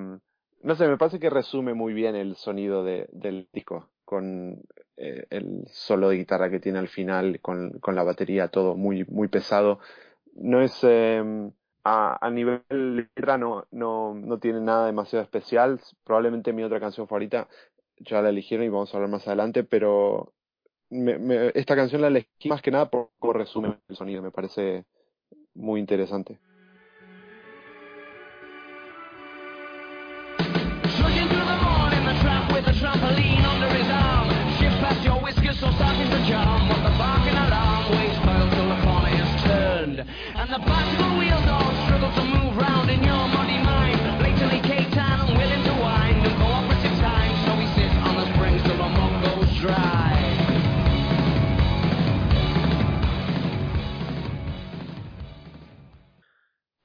no sé me parece que resume muy bien el sonido de, del disco con eh, el solo de guitarra que tiene al final con, con la batería todo muy muy pesado no es eh, a, a nivel letra no, no, no tiene nada demasiado especial. Probablemente mi otra canción favorita ya la eligieron y vamos a hablar más adelante pero me, me- esta canción la elegí más que nada por cómo resume el sonido me parece muy interesante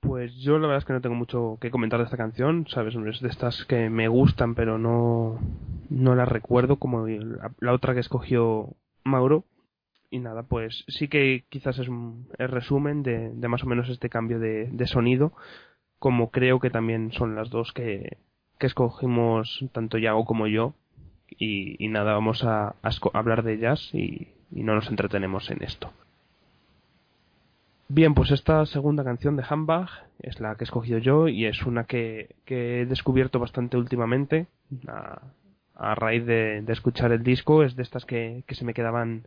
Pues yo la verdad es que no tengo mucho que comentar de esta canción, ¿sabes? Es de estas que me gustan, pero no, no las recuerdo como la, la otra que escogió Mauro. Y nada, pues sí que quizás es un el resumen de, más o menos este cambio de, de sonido, como creo que también son las dos que, que escogimos tanto Yago como yo. Y, nada, vamos a, hablar de ellas y, no nos entretenemos en esto. Bien, pues esta segunda canción de Hambach es la que he escogido yo y es una que, he descubierto bastante últimamente a, raíz de, de escuchar el disco. Es de estas que se me quedaban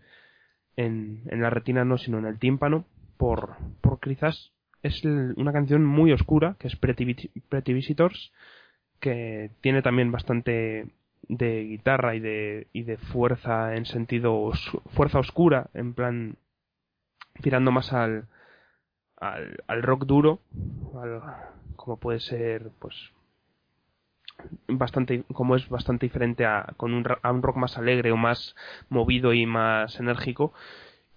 en, en la retina, no, sino en el tímpano, por, por quizás es una canción muy oscura, que es Pretty, Vis- Pretty Visitors, que tiene también bastante de guitarra y de, y de fuerza en sentido fuerza oscura, en plan tirando más al, al, al rock duro, al- como puede ser, pues, bastante como es bastante diferente a con un, a un rock más alegre o más movido y más enérgico.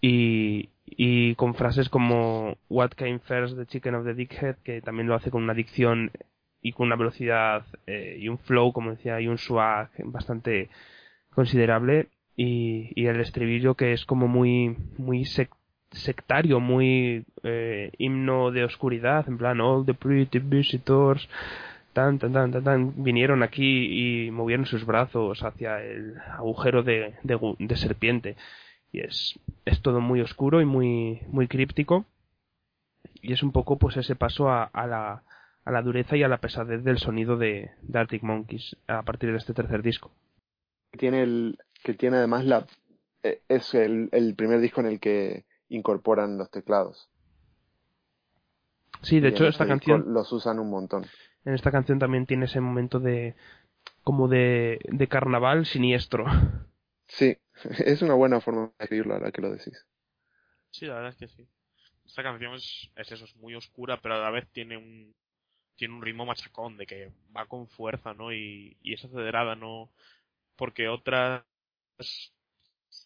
Y, y con frases como What came first the chicken of the dickhead que también lo hace con una dicción y con una velocidad eh, y un flow como decía y un swag bastante considerable. Y, y el estribillo que es como muy muy sec- sectario muy eh, himno de oscuridad en plan all the pretty visitors tan tan tan tan tan vinieron aquí y movieron sus brazos hacia el agujero de, de, serpiente. Y es es todo muy oscuro y muy muy críptico. Y es un poco pues ese paso a, a la a la dureza y a la pesadez del sonido de, de Arctic Monkeys a partir de este tercer disco. Que tiene el que tiene además la eh, es el, el primer disco en el que incorporan los teclados. Sí de Y hecho esta este canción los usan un montón en esta canción también tiene ese momento de como de, de carnaval siniestro sí [LAUGHS] es una buena forma de escribirlo ahora que lo decís Sí, la verdad es que sí. Esta canción es, es eso, es muy oscura, pero a la vez tiene un tiene un ritmo machacón de que va con fuerza, ¿no? Y, y es acelerada, ¿no? Porque otras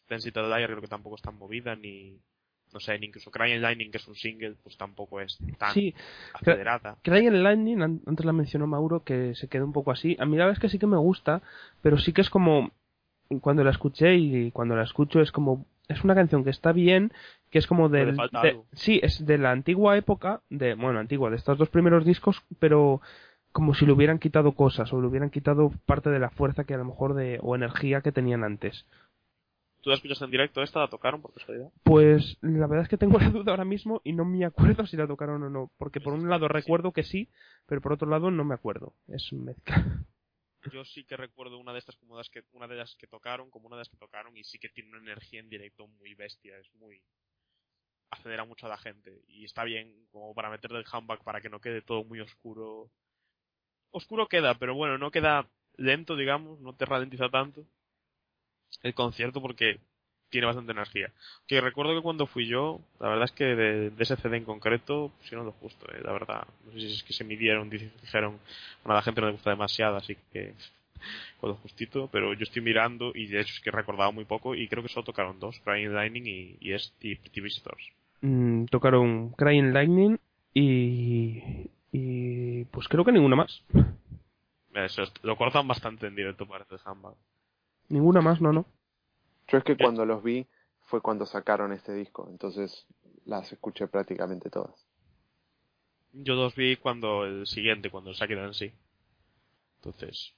Density Liar creo que tampoco es tan movida, ni no sé, ni incluso Crying Lightning, que es un single, pues tampoco es tan sí acelerada. Crying Lightning, an- antes la mencionó Mauro, que se queda un poco así. A mí la verdad es que sí que me gusta, pero sí que es como. Cuando la escuché y cuando la escucho es como. Es una canción que está bien, que es como del. de- sí, es de la antigua época, de. Bueno, antigua, de estos dos primeros discos, pero como si le hubieran quitado cosas o le hubieran quitado parte de la fuerza que a lo mejor de. o energía que tenían antes. ¿Tú la escuchas en directo esta? ¿La tocaron por casualidad? Pues la verdad es que tengo [LAUGHS] la duda ahora mismo y no me acuerdo si la tocaron o no. Porque por un lado recuerdo que sí, pero por otro lado no me acuerdo. Es mezcla. [LAUGHS] Yo sí que recuerdo una de estas como las que una de las que tocaron, como una de las que tocaron y sí que tiene una energía en directo muy bestia, es muy acelera mucho a la gente y está bien como para meterle el handback para que no quede todo muy oscuro. Oscuro queda, pero bueno, no queda lento, digamos, no te ralentiza tanto el concierto porque tiene bastante energía. Que recuerdo que cuando fui yo, la verdad es que de, de ese CD en concreto pusieron lo justo, eh, la verdad. No sé si es que se midieron, dijeron, bueno, a la gente no le gusta demasiado, así que [LAUGHS] con lo justito, pero yo estoy mirando y de hecho es que recordaba muy poco y creo que solo tocaron dos, Crying Lightning y, y, es, y Visitors. Mm, tocaron Crying Lightning y. y. pues creo que ninguna más. Eso, es- lo cortan bastante en directo parece el handbag. Ninguna más, no, no. yo es que cuando los vi fue cuando sacaron este disco entonces las escuché prácticamente todas Yo los vi cuando el siguiente, cuando el Saki en sí. Entonces,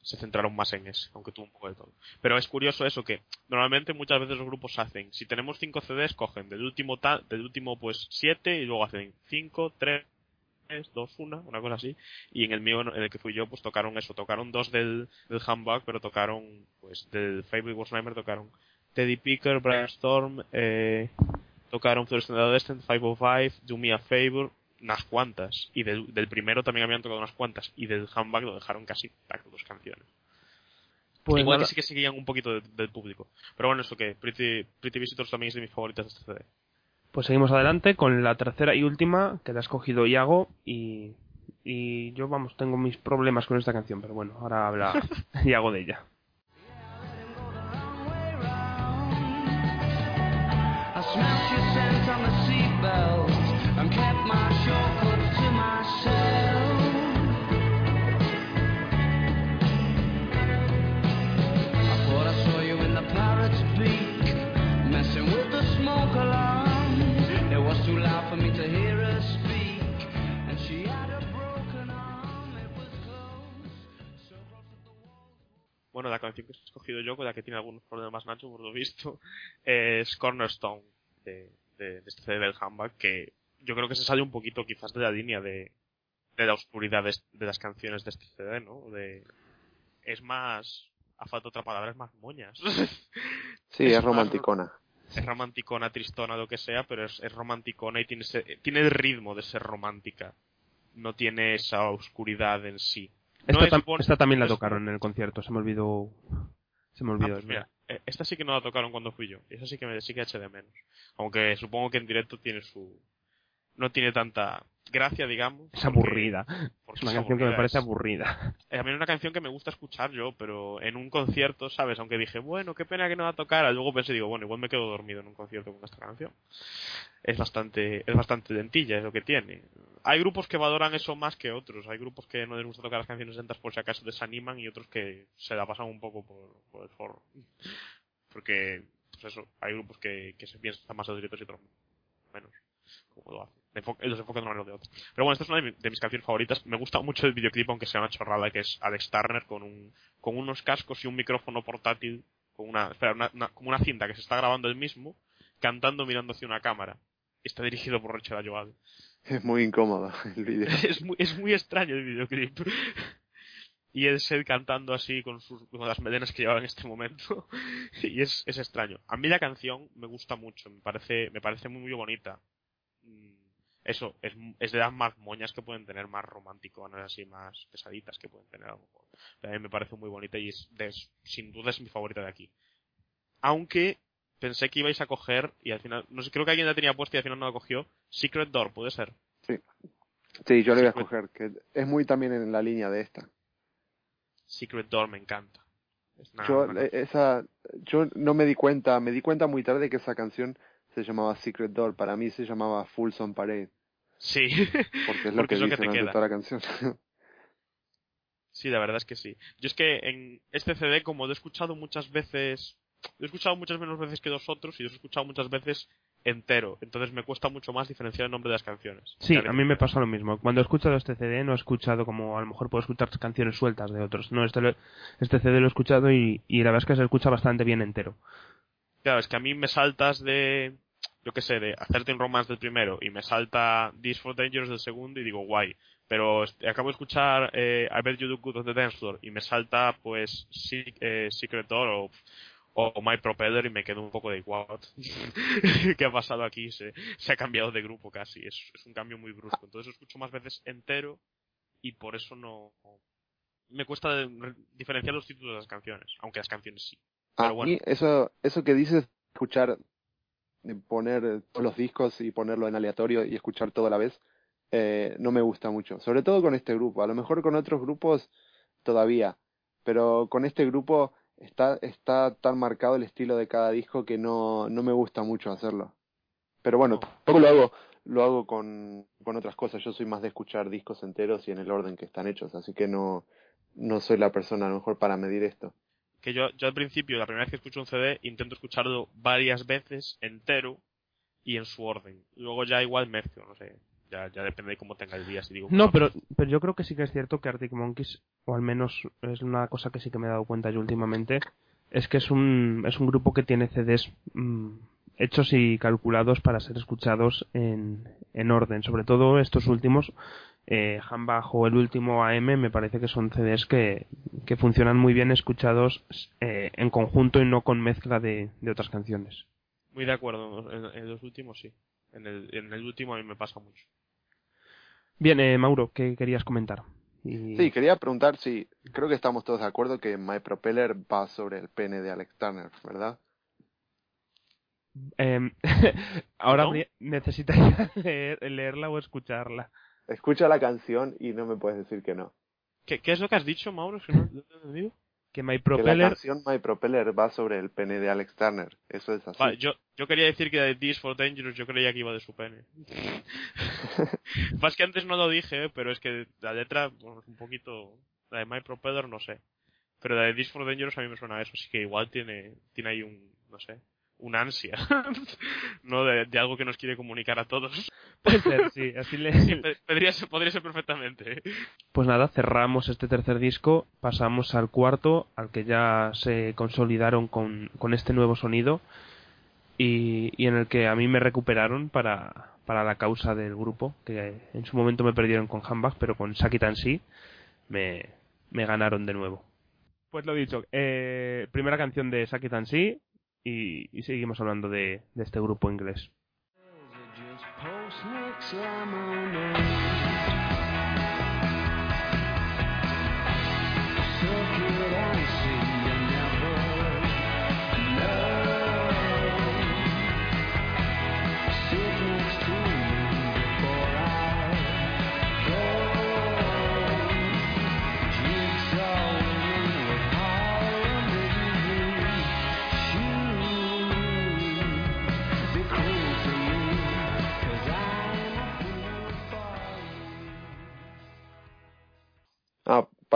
se centraron más en ese, aunque tuvo un poco de todo. Pero es curioso eso que normalmente muchas veces los grupos hacen, si tenemos 5 CDs, cogen del último ta- del último pues 7 y luego hacen 5, 3, 2, 1, una cosa así. Y en el mío, en el que fui yo, pues tocaron eso, tocaron dos del, del Handbag, pero tocaron, pues del Favorite Nightmare tocaron Teddy Picker, Brainstorm, eh, tocaron Fluorescent Adolescent, 505, Do Me a Favor, unas cuantas. Y del, del primero también habían tocado unas cuantas. Y del Handbag lo dejaron casi intacto, dos canciones. Pues Igual nada, que sí que seguían un poquito de- del público. Pero bueno, eso que Pretty, Pretty Visitors también es de mis favoritas de este CD. Pues seguimos adelante con la tercera y última que la ha escogido Iago y. y yo, vamos, tengo mis problemas con esta canción, pero bueno, ahora habla [LAUGHS] Iago de ella. Bueno, la canción que he escogido yo, con la que tiene algunos problemas Nacho, por lo visto, [LAUGHS] es Cornerstone de, de, de este CD del Handbag, que yo creo que se sale un poquito quizás de la línea de, de la oscuridad de, de las canciones de este CD, ¿no? De, es más, a falta de otra palabra, es más moñas. [LAUGHS] sí Es es más- romanticona es romanticona, tristona, lo que sea, pero es, es romanticona y tiene, ese- tiene el ritmo de ser romántica. No tiene esa oscuridad en sí. Esta, No es tam- bon- esta también la tocaron en el concierto, se me olvidó. Se me Ah, olvidó. pues es mira, eh, esta sí que no la tocaron cuando fui yo. Y esa sí que me sí que eché de menos. Aunque supongo que en directo tiene su no tiene tanta gracia, digamos. Es porque- aburrida. porque Es una canción que me parece es- aburrida. eh, a mí es una canción que me gusta escuchar yo, pero en un concierto, ¿sabes? Aunque dije, bueno, qué pena que no la tocara, luego pensé, digo, bueno, igual me quedo dormido en un concierto con esta canción. Es bastante, es bastante lentilla, es lo que tiene. Hay grupos que valoran eso más que otros. Hay grupos que no les gusta tocar las canciones lentas por si acaso desaniman y otros que se la pasan un poco por, por el forro. Porque, pues eso, hay grupos que, que se piensan más directos y otros menos. Como lo hacen. De enfo- Los enfocan de una manera o de otra. Pero bueno, esta es una de, mi- de mis canciones favoritas. Me gusta mucho el videoclip, aunque sea una chorrada, que es Alex Turner con un, con unos cascos y un micrófono portátil, con una, espera, una- una- como una cinta que se está grabando él mismo, cantando mirando hacia una cámara. Está dirigido por Rachel Ayoade. Es muy incómodo el vídeo. [LAUGHS] es muy, es muy extraño el videoclip. Y es él cantando así con, sus, con las melenas que lleva en este momento. [LAUGHS] y es, es extraño. A mí la canción me gusta mucho, me parece, me parece muy, muy bonita. Eso, es, es de las más moñas que pueden tener, más románticonas, así, más pesaditas que pueden tener a lo mejor. Mí me parece muy bonita y es, sin duda es mi favorita de aquí. Aunque pensé que ibais a coger, y al final, no sé, creo que alguien la tenía puesta y al final no la cogió, Secret Door, puede ser. Sí, yo le voy a Sí, escoger, que es muy también en la línea de esta. Secret Door me encanta. Es una- Yo, eh, esa, yo no me di cuenta, me di cuenta muy tarde que esa canción se llamaba Secret Door, para mí se llamaba Fulson Parade, Sí, [LAUGHS] porque es lo Porque que es lo dice que te queda. toda la canción. [LAUGHS] sí, la verdad es que sí. Yo es que en este CD, como lo he escuchado muchas veces, lo he escuchado muchas menos veces que dos otros y los he escuchado muchas veces entero. Entonces me cuesta mucho más diferenciar el nombre de las canciones. Sí, a mí me pasa lo mismo. Cuando he escuchado este CD no he escuchado como a lo mejor puedo escuchar canciones sueltas de otros. No, este, lo- este CD lo he escuchado y, y la verdad es que se escucha bastante bien entero. Claro, es que a mí me saltas de, yo qué sé, de hacerte un romance del primero y me salta This for Dangerous del segundo y digo guay. Pero acabo de escuchar eh, I Bet You Do Good on the Dance Floor y me salta pues eh, Secret Door o, o My Propeller y me quedo un poco de what. [LAUGHS] ¿Qué ha pasado aquí? Se, se ha cambiado de grupo casi. Es, es un cambio muy brusco. Entonces lo escucho más veces entero y por eso no... Me cuesta diferenciar los títulos de las canciones, aunque las canciones sí. A Pero bueno. mí eso, eso que dices, escuchar, poner eh, todos los discos y ponerlo en aleatorio y escuchar todo a la vez, eh, no me gusta mucho. Sobre todo con este grupo. A lo mejor con otros grupos todavía, pero con este grupo está, está tan marcado el estilo de cada disco que no, no me gusta mucho hacerlo. Pero bueno, No. tampoco lo hago, lo hago con, con otras cosas. Yo soy más de escuchar discos enteros y en el orden que están hechos, así que no, no soy la persona a lo mejor para medir esto. Que yo, yo al principio, la primera vez que escucho un CD, intento escucharlo varias veces entero y en su orden. Luego ya igual mezclo, no sé. Ya, ya depende de cómo tenga el día. Si digo, No, pero, pero yo creo que sí que es cierto que Arctic Monkeys, o al menos es una cosa que sí que me he dado cuenta yo últimamente, es que es un, es un grupo que tiene CDs mm, hechos y calculados para ser escuchados en, en orden. Sobre todo estos últimos, eh, Hambach o el último AM, me parece que son CDs que, que funcionan muy bien escuchados eh, en conjunto y no con mezcla de, de otras canciones. Muy de acuerdo. En, en los últimos sí. En el, en el último a mí me pasa mucho. Bien, eh, Mauro, ¿qué querías comentar? Y- Sí, quería preguntar si creo que estamos todos de acuerdo que My Propeller va sobre el pene de Alex Turner, ¿verdad? Em, [LAUGHS] ahora ¿No? necesitaría [LAUGHS] leer- leerla o escucharla. Escucha la canción y no me puedes decir que no. ¿Qué, qué es lo que has dicho, Mauro? Si no, no te he entendido. Que My Que la Propeller, canción My Propeller va sobre el pene de Alex Turner. Eso es así. Vale, yo, yo quería decir que de This for Dangerous yo creía que iba de su pene. [LAUGHS] Más que antes no lo dije, pero es que la letra, bueno, es un poquito... La de My Propeller no sé. Pero la de This for Dangerous a mí me suena a eso, así que igual tiene, tiene ahí un, no sé, un ansia. [LAUGHS] no de, de algo que nos quiere comunicar a todos. Puede ser, [LAUGHS] sí, así le- Sí, podría ser, podría ser perfectamente. Pues nada, cerramos este tercer disco, pasamos al cuarto, al que ya se consolidaron con, con este nuevo sonido y, y en el que a mí me recuperaron para, para la causa del grupo, que en su momento me perdieron con Hambach, pero con Saki Tansi me, me ganaron de nuevo. Pues lo dicho, eh, primera canción de Saki Tansi y, y seguimos hablando de, de este grupo inglés. next time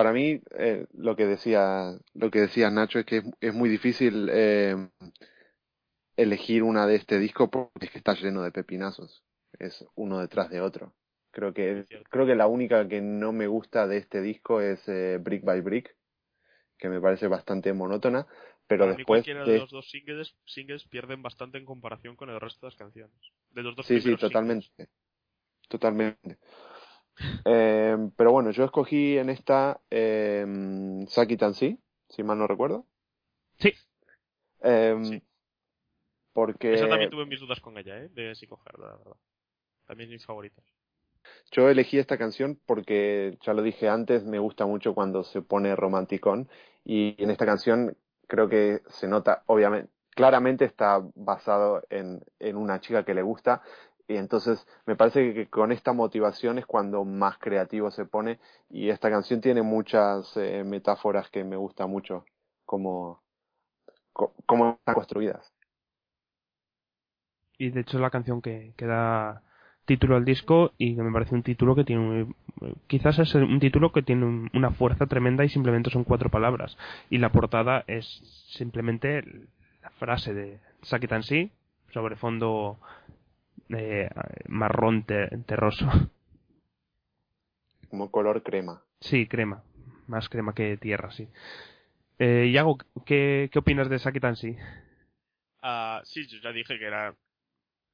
para mí, eh, lo que decía, lo que decía Nacho es que es, es muy difícil eh, elegir una de este disco porque es que está lleno de pepinazos. Es uno detrás de otro. Creo que, creo que la única que no me gusta de este disco es eh, Brick by Brick, que me parece bastante monótona, pero Para mí después cualquiera de- de los dos singles, singles pierden bastante en comparación con el resto de las canciones. De los dos Sí, sí, totalmente. singles. Totalmente. Eh, pero bueno, yo escogí en esta eh, Saki Tansi, si mal no recuerdo. Sí. Eh, Sí. Porque Esa también tuve mis dudas con ella, ¿eh? De si cogerla, la verdad. También mis favoritas. yo elegí esta canción porque, ya lo dije antes, me gusta mucho cuando se pone romanticón. Y en esta canción creo que se nota, obviamente, claramente está basado en, en una chica que le gusta. Y entonces me parece que con esta motivación es cuando más creativo se pone. Y esta canción tiene muchas eh, metáforas que me gusta mucho como, co- cómo están construidas. Y de hecho la canción que, da título al disco y que me parece un título que tiene quizás es un título que tiene un- una fuerza tremenda y simplemente son cuatro palabras y la portada es simplemente la frase de Sakitansi sobre fondo eh, marrón te- terroso Como color crema. sí crema más crema que tierra sí eh, Yago ¿qué, qué opinas de Sakitansi? Ah, sí, yo ya dije que era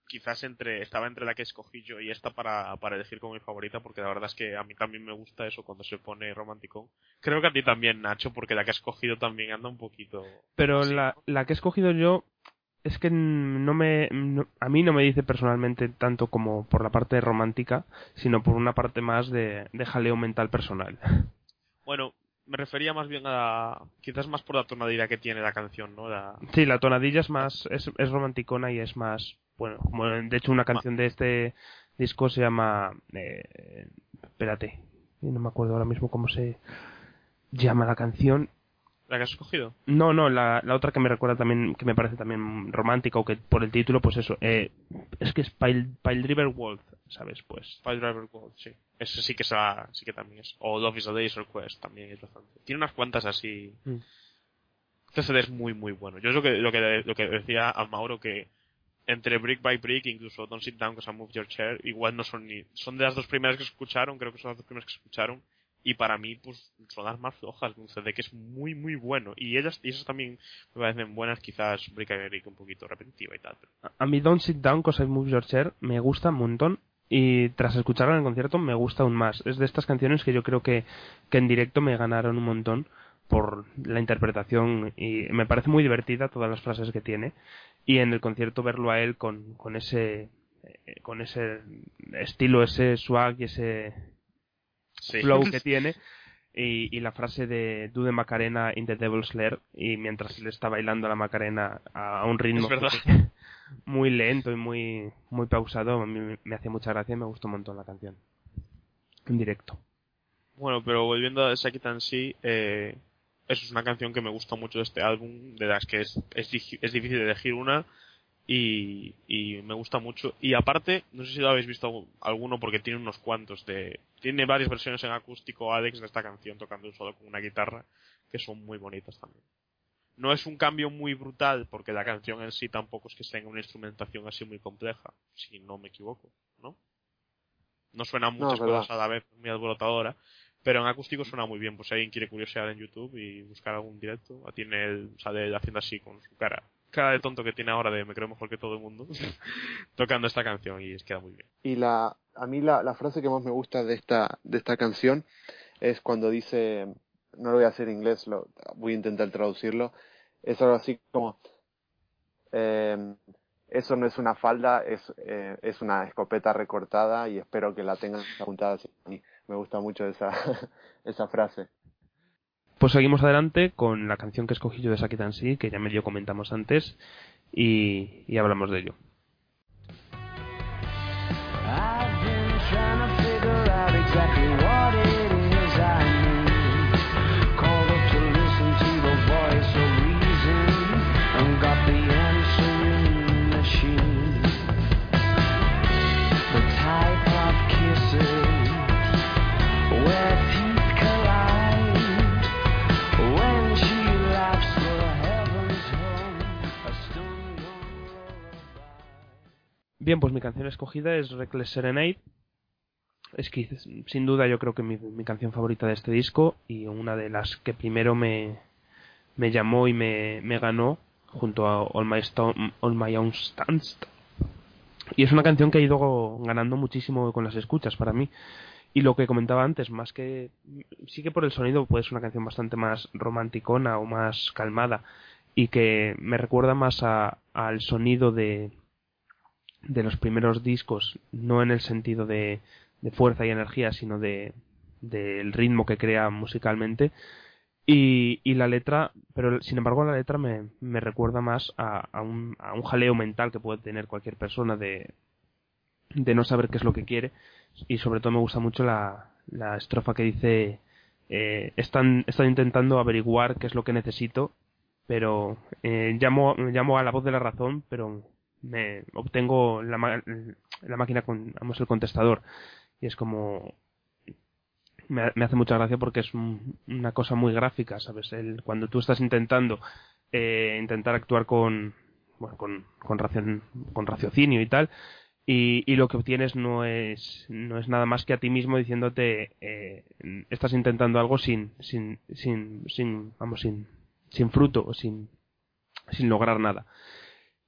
quizás entre estaba entre la que escogí yo y esta para, para elegir como mi favorita porque la verdad es que a mí también me gusta eso cuando se pone romántico. Creo que a ti también, Nacho, porque la que has escogido también anda un poquito... Pero la, ¿no? la que he escogido yo es que no me no- a mí no me dice personalmente tanto como por la parte romántica, sino por una parte más de, de jaleo mental personal. [LAUGHS] Bueno, me refería más bien a... quizás más por la tonalidad que tiene la canción, ¿no? La, Sí, la tonadilla es más es, es romanticona y es más bueno, como de hecho una canción de este disco se llama eh, espérate, no me acuerdo ahora mismo cómo se llama la canción ¿La que has escogido? No, no, la, la otra que me recuerda también, que me parece también romántica, o que por el título, pues eso, eh, es que es Pile, Pile Driver Wolf, ¿sabes? Pues. Fire Driver Gold, sí. Ese sí que, es la- sí que también es. O Love is a Day's Request también es bastante. Tiene unas cuantas así. Mm. Este CD es muy, muy bueno. Yo es lo que, lo que, lo que decía a Mauro que entre Brick by Brick, incluso Don't Sit Down, Cause I Move Your Chair, igual no son ni. Son de las dos primeras que escucharon, creo que son las dos primeras que escucharon. Y para mí, pues, son las más flojas un CD que es muy, muy bueno. Y ellas, y esas también me parecen buenas, quizás Brick un poquito repetitiva y tal. pero- A- A mí Don't Sit Down, Cause I Move Your Chair, me gusta un montón. Y tras escucharla en el concierto, me gusta aún más. Es de estas canciones que yo creo que, que en directo me ganaron un montón por la interpretación. Y me parece muy divertida todas las frases que tiene. Y en el concierto verlo a él con, con ese. eh, con ese estilo, ese swag y ese, Sí. flow que [LAUGHS] tiene y, y la frase de Do the Macarena in the Devil's Lair y mientras él está bailando la Macarena a, a un ritmo [LAUGHS] muy lento y muy muy pausado a mí me, me hacía mucha gracia y me gustó un montón la canción. En directo. Bueno, pero volviendo a Sakitan sí, eh, eso es una canción que me gusta mucho de este álbum, de las que es, es, es difícil elegir una y, y me gusta mucho. Y aparte, no sé si lo habéis visto alguno porque tiene unos cuantos de... Tiene varias versiones en acústico Alex de esta canción tocando solo con una guitarra que son muy bonitas también. No es un cambio muy brutal porque la canción en sí tampoco es que tenga una instrumentación así muy compleja, si no me equivoco, ¿no? No suenan No, muchas cosas a la vez, muy alborotadora, pero en acústico suena muy bien. Pues si alguien quiere curiosear en YouTube y buscar algún directo, tiene el, sale él haciendo así con su cara, cara de tonto que tiene ahora de me creo mejor que todo el mundo, [LAUGHS] tocando esta canción y es queda muy bien. Y la, a mí la, la frase que más me gusta de esta, de esta canción es cuando dice, no lo voy a hacer en inglés, lo, voy a intentar traducirlo, es algo así como, eh, eso no es una falda, es, eh, es una escopeta recortada y espero que la tengan apuntada. Me gusta mucho esa, [LAUGHS] esa frase. Pues seguimos adelante con la canción que escogí yo de Sakitan sí que ya medio comentamos antes y, y hablamos de ello Bien, pues mi canción escogida es Reckless Serenade. Es que sin duda yo creo que mi, mi canción favorita de este disco y una de las que primero me, me llamó y me, me ganó junto a All My, Stone, My Own Stunts. Y es una canción que ha ido ganando muchísimo con las escuchas para mí. Y lo que comentaba antes, más que. Sí que por el sonido puede ser una canción bastante más romanticona o más calmada. Y que me recuerda más a, al sonido de, de los primeros discos, no en el sentido de, de fuerza y energía, sino de del ritmo que crea musicalmente. Y, y, la letra, pero sin embargo la letra me, recuerda más a, un, a un jaleo mental que puede tener cualquier persona de, de no saber qué es lo que quiere. Y sobre todo me gusta mucho la, la estrofa que dice, eh, están, están intentando averiguar qué es lo que necesito, pero eh, llamo, llamo a la voz de la razón, pero me obtengo la, la máquina con vamos, el contestador. Y es como me, hace mucha gracia porque es un, una cosa muy gráfica sabes el, cuando tú estás intentando eh, intentar actuar con bueno con con, racion, con raciocinio y tal y, y, lo que obtienes no es no es nada más que a ti mismo diciéndote eh, estás intentando algo sin sin sin sin vamos sin sin fruto sin sin lograr nada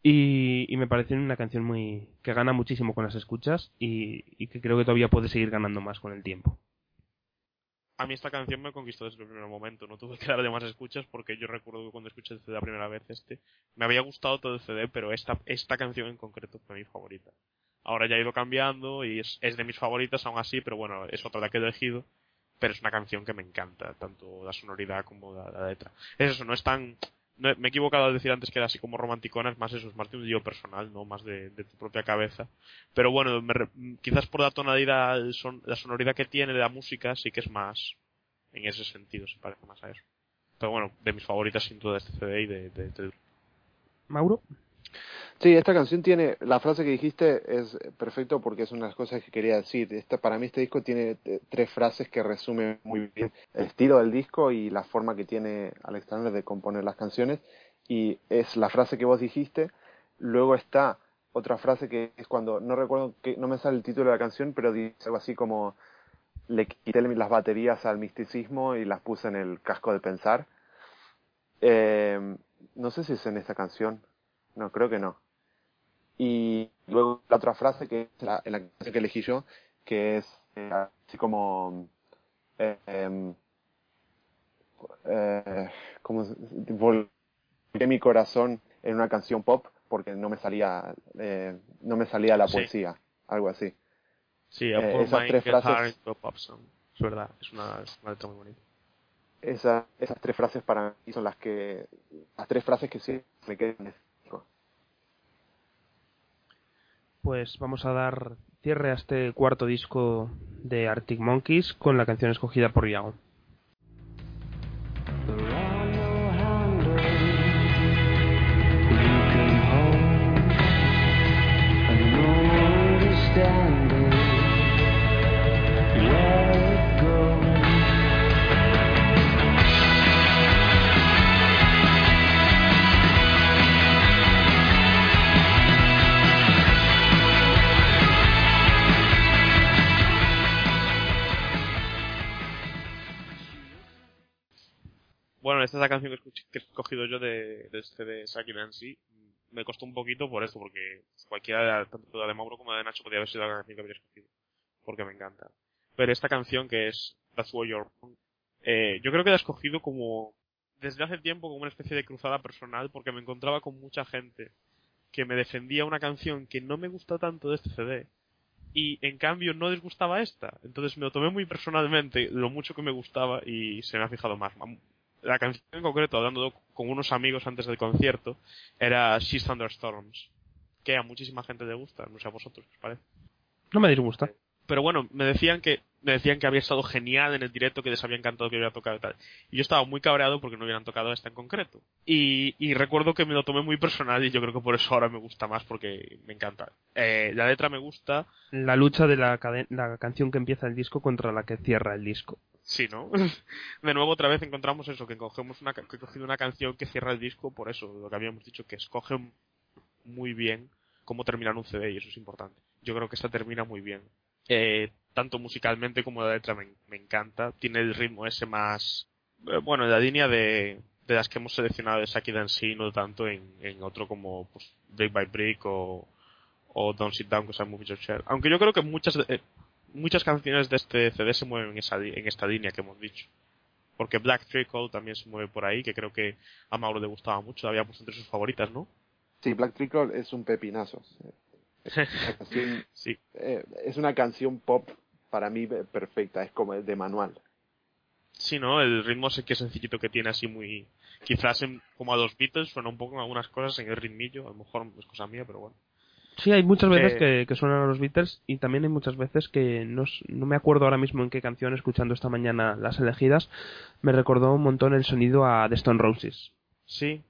y, me parece una canción muy que gana muchísimo con las escuchas y, que creo que todavía puede seguir ganando más con el tiempo. A mí esta canción me conquistó desde el primer momento, no tuve que darle más escuchas porque yo recuerdo que cuando escuché el CD la primera vez este, me había gustado todo el CD, pero esta, esta canción en concreto fue mi favorita. Ahora ya ha ido cambiando y es, es de mis favoritas aún así, pero bueno, es otra la que he elegido, pero es una canción que me encanta, tanto la sonoridad como la, la letra. Es eso, no es tan, no, me he equivocado al decir antes que era así como romanticona, es más eso, es más de un lío personal, no más de, tu propia cabeza. Pero bueno, me, quizás por la tonalidad, son, la sonoridad que tiene de la música, sí que es más, en ese sentido, se parece más a eso. Pero bueno, de mis favoritas sin duda este CD y de, de, de... Mauro. Sí, esta canción tiene, la frase que dijiste es perfecto porque es una de las cosas que quería decir. Esta, para mí este disco tiene tres frases que resumen muy bien el estilo del disco y la forma que tiene Alexander de componer las canciones. Y es la frase que vos dijiste. Luego está otra frase que es cuando, no recuerdo, que no me sale el título de la canción, pero dice algo así como, le quité las baterías al misticismo y las puse en el casco de pensar. Eh, no sé si es en esta canción. No, creo que no. Y luego la otra frase que es la, en la canción que elegí yo, que es eh, así como eh, eh, como volqué mi corazón en una canción pop porque no me salía eh, no me salía la poesía, sí. algo así. Sí, eh, esas tres frases pop song. es verdad, es una, es una letra muy bonita. Esa, esas tres frases para mí son las que las tres frases que sí me quedan pues vamos a dar cierre a este cuarto disco de Arctic Monkeys con la canción escogida por Iago. La canción que, que he escogido yo de, de este de Saki Nancy. Me costó un poquito por esto, porque cualquiera, tanto de Mauro como de Nacho, podría haber sido la canción que habría escogido. Porque me encanta. Pero esta canción que es That's What You're Wrong, eh, yo creo que la he escogido como, desde hace tiempo, como una especie de cruzada personal, porque me encontraba con mucha gente que me defendía una canción que no me gusta tanto de este CD, y en cambio no les gustaba esta. Entonces me lo tomé muy personalmente, lo mucho que me gustaba, y se me ha fijado más la canción en concreto, hablando con unos amigos antes del concierto, era She's Thunderstorms, que a muchísima gente le gusta, no sé a vosotros, ¿os parece? No me disgusta. Pero bueno, me decían que me decían que había estado genial en el directo, que les había encantado que hubiera tocado y tal. Y yo estaba muy cabreado porque no hubieran tocado esta en concreto. Y, y recuerdo que me lo tomé muy personal y yo creo que por eso ahora me gusta más porque me encanta. Eh, la letra me gusta. La lucha de la, la canción que empieza el disco contra la que cierra el disco. Sí, ¿no? [LAUGHS] De nuevo otra vez encontramos eso, que cogemos una, que he cogido una canción que cierra el disco por eso, lo que habíamos dicho, que escoge muy bien cómo terminar un CD y eso es importante. Yo creo que esta termina muy bien. Eh, tanto musicalmente como la letra me, me encanta. Tiene el ritmo ese más, eh, bueno, en la línea de, de las que hemos seleccionado de Saki Dancy, no tanto en, en otro como pues, Brick by Brick o, o Don't Sit Down, Movie Your Share. Aunque yo creo que muchas, eh, muchas canciones de este CD se mueven en, esa, en esta línea que hemos dicho. Porque Black Trickle también se mueve por ahí, que creo que a Mauro le gustaba mucho, la había puesto entre sus favoritas, ¿no? Sí, Black Trickle es un pepinazo. La [LAUGHS] canción, sí. eh, es una canción pop para mí perfecta, es como de manual. Sí, ¿no? El ritmo ese que sencillito que tiene así muy... Quizás en- como a los Beatles suena un poco en algunas cosas en el ritmillo, a lo mejor es cosa mía, pero bueno. Sí, hay muchas veces Eh, que, que suenan a los Beatles y también hay muchas veces que no, no me acuerdo ahora mismo en qué canción, escuchando esta mañana las elegidas, me recordó un montón el sonido a The Stone Roses. Sí,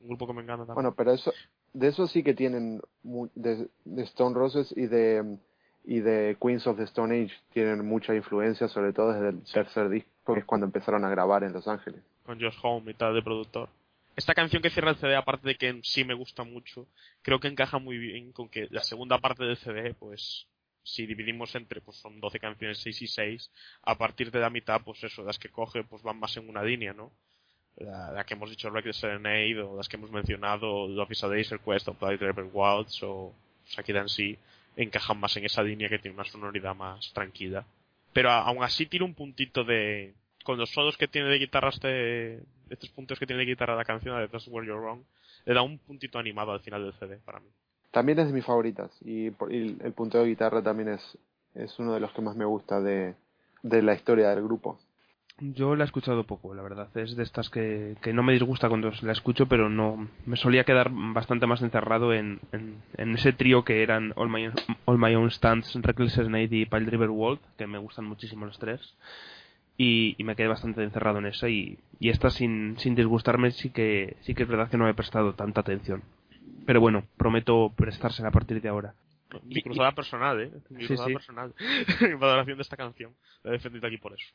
un grupo que me encanta también. Bueno, pero eso, de eso sí que tienen mu- de, de Stone Roses y de y de Queens of the Stone Age tienen mucha influencia, sobre todo desde el tercer disco, que es cuando empezaron a grabar en Los Ángeles. con Josh Home y tal de productor. Esta canción que cierra el CD, aparte de que en sí me gusta mucho, creo que encaja muy bien con que la segunda parte del CD, pues, si dividimos entre, pues son 12 canciones, 6 y 6, a partir de la mitad, pues eso, las que coge, pues van más en una línea, ¿no? La, que hemos dicho, Wreck the Serenade, o las que hemos mencionado, Love is a Laser Quest, o Blind River Wilds, o Saki Dancy, encajan más en esa línea que tiene una sonoridad más tranquila. Pero aún así tiene un puntito de, con los solos que tiene de guitarra este, estos puntos que tiene de guitarra la canción de That's Where You're Wrong, le da un puntito animado al final del CD para mí. También es de mis favoritas y, el punteo de guitarra también es, es uno de los que más me gusta de, de la historia del grupo. Yo la he escuchado poco, la verdad. Es de estas que, que no me disgusta cuando la escucho, pero no me solía quedar bastante más encerrado en, en, en ese trío que eran All My, All My Own Stands, Reckless Snake y Pile River World, que me gustan muchísimo los tres. Y, y me quedé bastante encerrado en esa y, y esta sin, sin disgustarme sí que, sí que es verdad que no me he prestado tanta atención. Pero bueno, prometo prestársela a partir de ahora. Mi cruzada personal, eh. Mi Sí, cruzada sí. personal. [LAUGHS] en valoración de esta canción. La he defendido aquí por eso.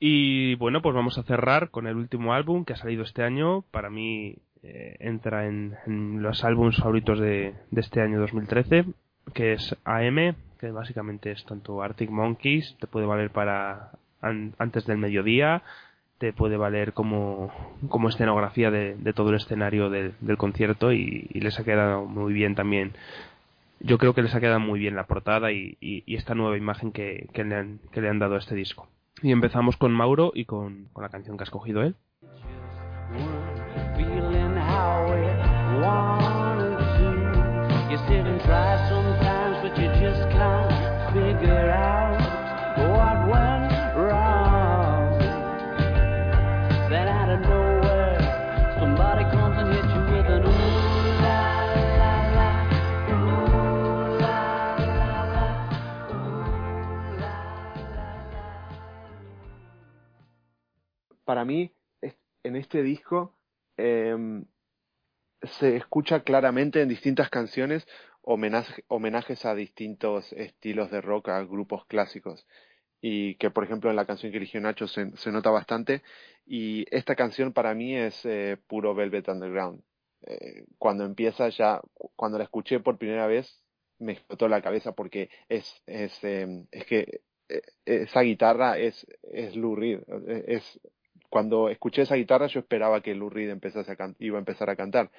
Y bueno, pues vamos a cerrar con el último álbum que ha salido este año. Para mí eh, entra en, en los álbumes favoritos de, de este año 2013, que es AM, que básicamente es tanto Arctic Monkeys, te puede valer para an- antes del mediodía, te puede valer como, como escenografía de, todo el escenario del- concierto y, les ha quedado muy bien también. Yo creo que les ha quedado muy bien la portada y, esta nueva imagen que, le han, que le han dado a este disco. Y empezamos con Mauro y con, con la canción que ha escogido él. Para mí, en este disco em, se escucha claramente en distintas canciones homenaje- homenajes a distintos estilos de rock, a grupos clásicos. Y que, por ejemplo, en la canción que eligió Nacho se, nota bastante. Y esta canción para mí es eh, puro Velvet Underground. Eh, cuando empieza ya, cu- cuando la escuché por primera vez, me explotó la cabeza porque es, es, em, es que eh, esa guitarra es, es Lou Reed. Es, cuando escuché esa guitarra yo esperaba que Lou Reed empezase a can- iba a empezar a cantar.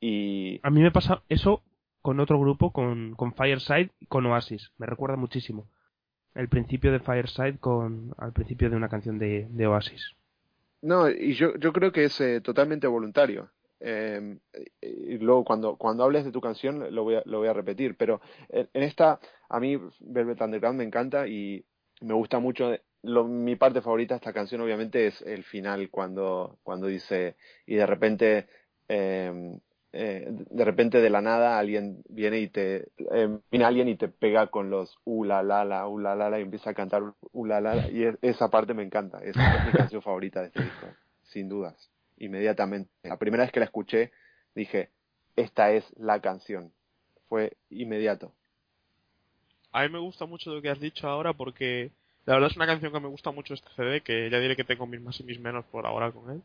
Y A mí me pasa eso con otro grupo, con, con Fireside y con Oasis. Me recuerda muchísimo. El principio de Fireside con al principio de una canción de, de Oasis. no, y yo, yo creo que es eh, totalmente voluntario. Eh, y luego cuando, cuando hables de tu canción lo voy a, lo voy a repetir, pero en, en esta a mí Velvet Underground me encanta y me gusta mucho. Lo, mi parte favorita de esta canción obviamente es el final cuando, cuando dice y de repente eh, eh, de repente de la nada alguien viene y te eh, viene alguien y te pega con los uh la la y empieza a cantar uh y es- esa parte me encanta esa es mi canción favorita de este disco sin dudas inmediatamente. La primera vez que la escuché dije esta es la canción fue inmediato. A mí me gusta mucho lo que has dicho ahora porque la verdad es una canción que me gusta mucho este CD, que ya diré que tengo mis más y mis menos por ahora con él.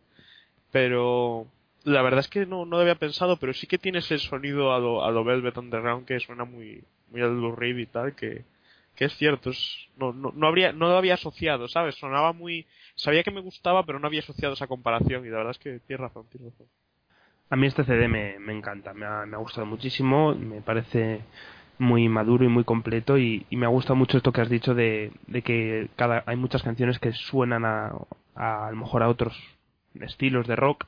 Pero la verdad es que no, no lo había pensado, pero sí que tiene ese sonido a lo, a lo Velvet Underground que suena muy, muy al y tal, que, que es cierto, es, no, no, no habría, no lo había asociado, ¿sabes? Sonaba muy, sabía que me gustaba, pero no había asociado esa comparación y la verdad es que tienes razón, tienes razón. A mí este CD me, me encanta, me ha, me ha gustado muchísimo, me parece muy maduro y muy completo y, me ha gustado mucho esto que has dicho de, de que cada, hay muchas canciones que suenan a, a, a lo mejor a otros estilos de rock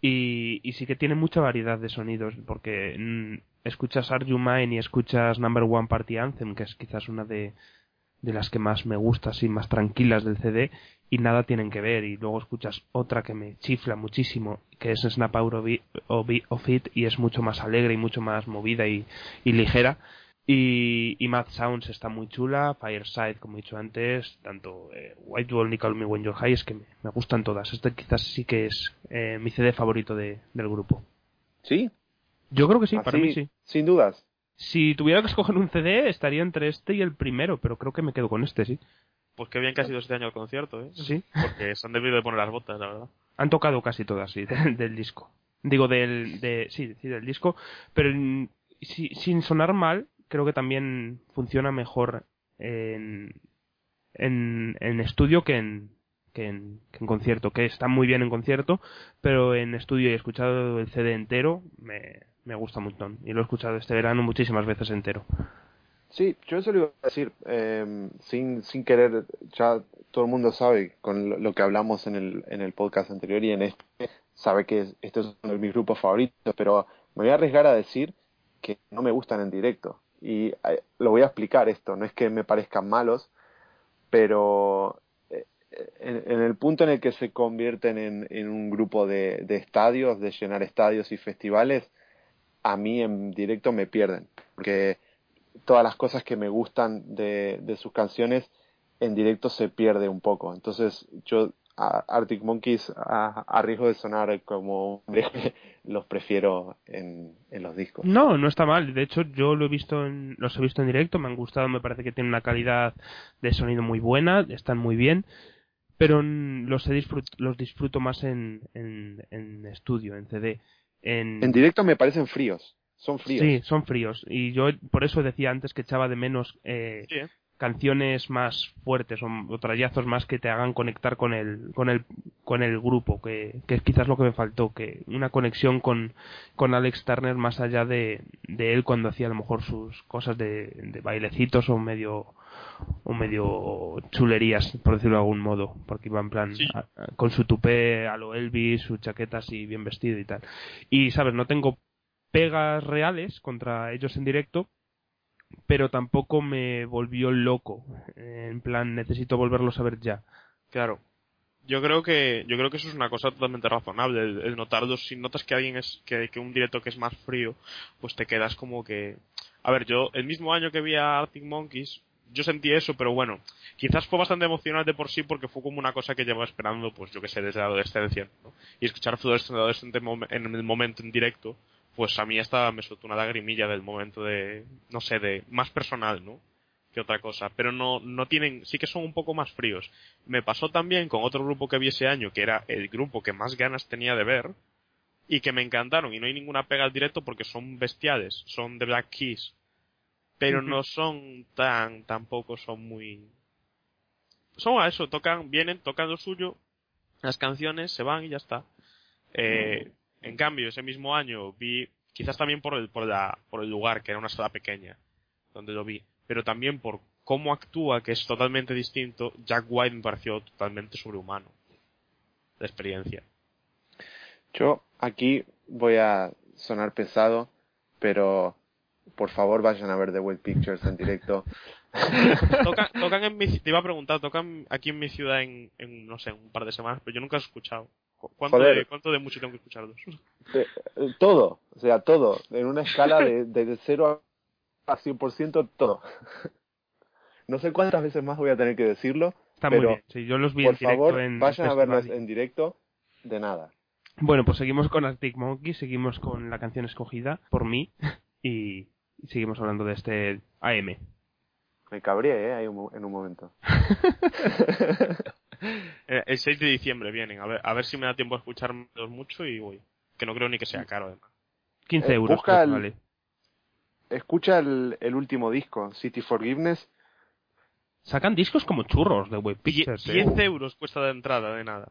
y, y sí que tiene mucha variedad de sonidos porque mm, escuchas Are You Mine y escuchas Number One Party Anthem que es quizás una de, de las que más me gusta, así más tranquilas del CD y nada tienen que ver y luego escuchas otra que me chifla muchísimo que es Snap Out of It, y es mucho más alegre y mucho más movida y, y ligera. Y, y Mad Sounds está muy chula Fireside como he dicho antes tanto eh, White Wall ni Call Me When You're High es que me, me gustan todas. Este quizás sí que es eh, mi CD favorito de, del grupo. ¿Sí? yo creo que sí, Así, para mí sí Sin dudas. si tuviera que escoger un CD estaría entre este y el primero pero creo que me quedo con este sí Pues qué bien que ha sido este año el concierto, ¿eh? sí Porque se han debido de poner las botas, la verdad. Han tocado casi todas, sí, del, del disco. Digo, del, de, sí, sí, del disco, pero en- si- sin sonar mal, creo que también funciona mejor en, en, en estudio que en, que en, que en concierto, que está muy bien en concierto, pero en estudio y he escuchado el CD entero, me, me gusta un montón. Y lo he escuchado este verano muchísimas veces entero. Sí, yo eso lo iba a decir, eh, sin, sin querer, ya todo el mundo sabe con lo, que hablamos en el, en el podcast anterior y en este, sabe que es- este es uno de mis grupos favoritos, pero me voy a arriesgar a decir que no me gustan en directo. Y eh, lo voy a explicar esto, no es que me parezcan malos, pero eh, en, en el punto en el que se convierten en, en un grupo de, de estadios, de llenar estadios y festivales, a mí en directo me pierden, porque todas las cosas que me gustan de, de sus canciones en directo se pierde un poco. Entonces yo a Arctic Monkeys a, a riesgo de sonar como [LAUGHS] los prefiero en, en los discos. No, no está mal. De hecho, yo lo he visto en, los he visto en directo, me han gustado, me parece que tienen una calidad de sonido muy buena, están muy bien, pero los, he disfrut- los disfruto más en, en, en estudio, en CD. En, En directo me parecen fríos, son fríos. Sí, son fríos. Y yo por eso decía antes que echaba de menos eh, Sí, ¿eh? canciones más fuertes o, o trayazos más que te hagan conectar con el con el con el grupo que, que es quizás lo que me faltó que una conexión con, con Alex Turner más allá de, de él cuando hacía a lo mejor sus cosas de, de bailecitos o medio o medio chulerías por decirlo de algún modo porque iba en plan Sí. a- a- con su tupé a lo Elvis sus chaquetas y bien vestido y tal y sabes no tengo pegas reales contra ellos en directo pero tampoco me volvió loco. En plan, necesito volverlos a ver ya. Claro. Yo creo que yo creo que eso es una cosa totalmente razonable el, el notarlo si notas que alguien es que, que un directo que es más frío pues te quedas como que a ver yo el mismo año que vi a Arctic Monkeys yo sentí eso pero bueno quizás fue bastante emocional de por sí porque fue como una cosa que llevaba esperando pues yo que sé desde la adolescencia ¿no? y escuchar Fluorescent Adolescente en el momento en directo pues a mí hasta me soltó una lagrimilla del momento de no sé de más personal no que otra cosa, pero no, no tienen, sí que son un poco más fríos. Me pasó también con otro grupo que vi ese año, que era el grupo que más ganas tenía de ver, y que me encantaron, y no hay ninguna pega al directo porque son bestiales, son de Black Keys, pero no son tan, tampoco son muy... Son a eso, tocan, vienen, tocan lo suyo, las canciones, se van y ya está. Eh, en cambio, ese mismo año vi, quizás también por el, por la, por el lugar, que era una sala pequeña, donde lo vi, pero también por cómo actúa, que es totalmente distinto, Jack White me pareció totalmente sobrehumano. La experiencia. Yo aquí voy a sonar pesado, pero por favor vayan a ver The Wild Pictures en directo. [LAUGHS] Tocan, [LAUGHS] tocan en mi, te iba a preguntar, tocan aquí en mi ciudad en, en, no sé, un par de semanas, pero yo nunca he escuchado. ¿Cu- ¿Cuánto, de, ¿Cuánto de mucho tengo que escucharlos? [LAUGHS] Eh, eh, todo, o sea, todo, en una escala de, de 0 a 100% todo. [LAUGHS] No sé cuántas veces más voy a tener que decirlo. Está Pero, muy bien. Sí, yo los vi Por en directo favor, en vayan a verlos en directo de nada. Bueno, pues seguimos con Arctic Monkey, seguimos con la canción escogida por mí [LAUGHS] y, seguimos hablando de este AM. Me cabré, ¿eh? Ahí un mo- en un momento. Eh, El 6 de diciembre vienen, a ver, a ver si me da tiempo a escucharlos mucho y voy. Que no creo ni que sea caro, además. 15 Eh, euros. busca el- vale. Escucha el, el último disco, City Forgiveness. Sacan discos como churros de Web Pictures. ¿eh? 10 euros cuesta de entrada, de nada.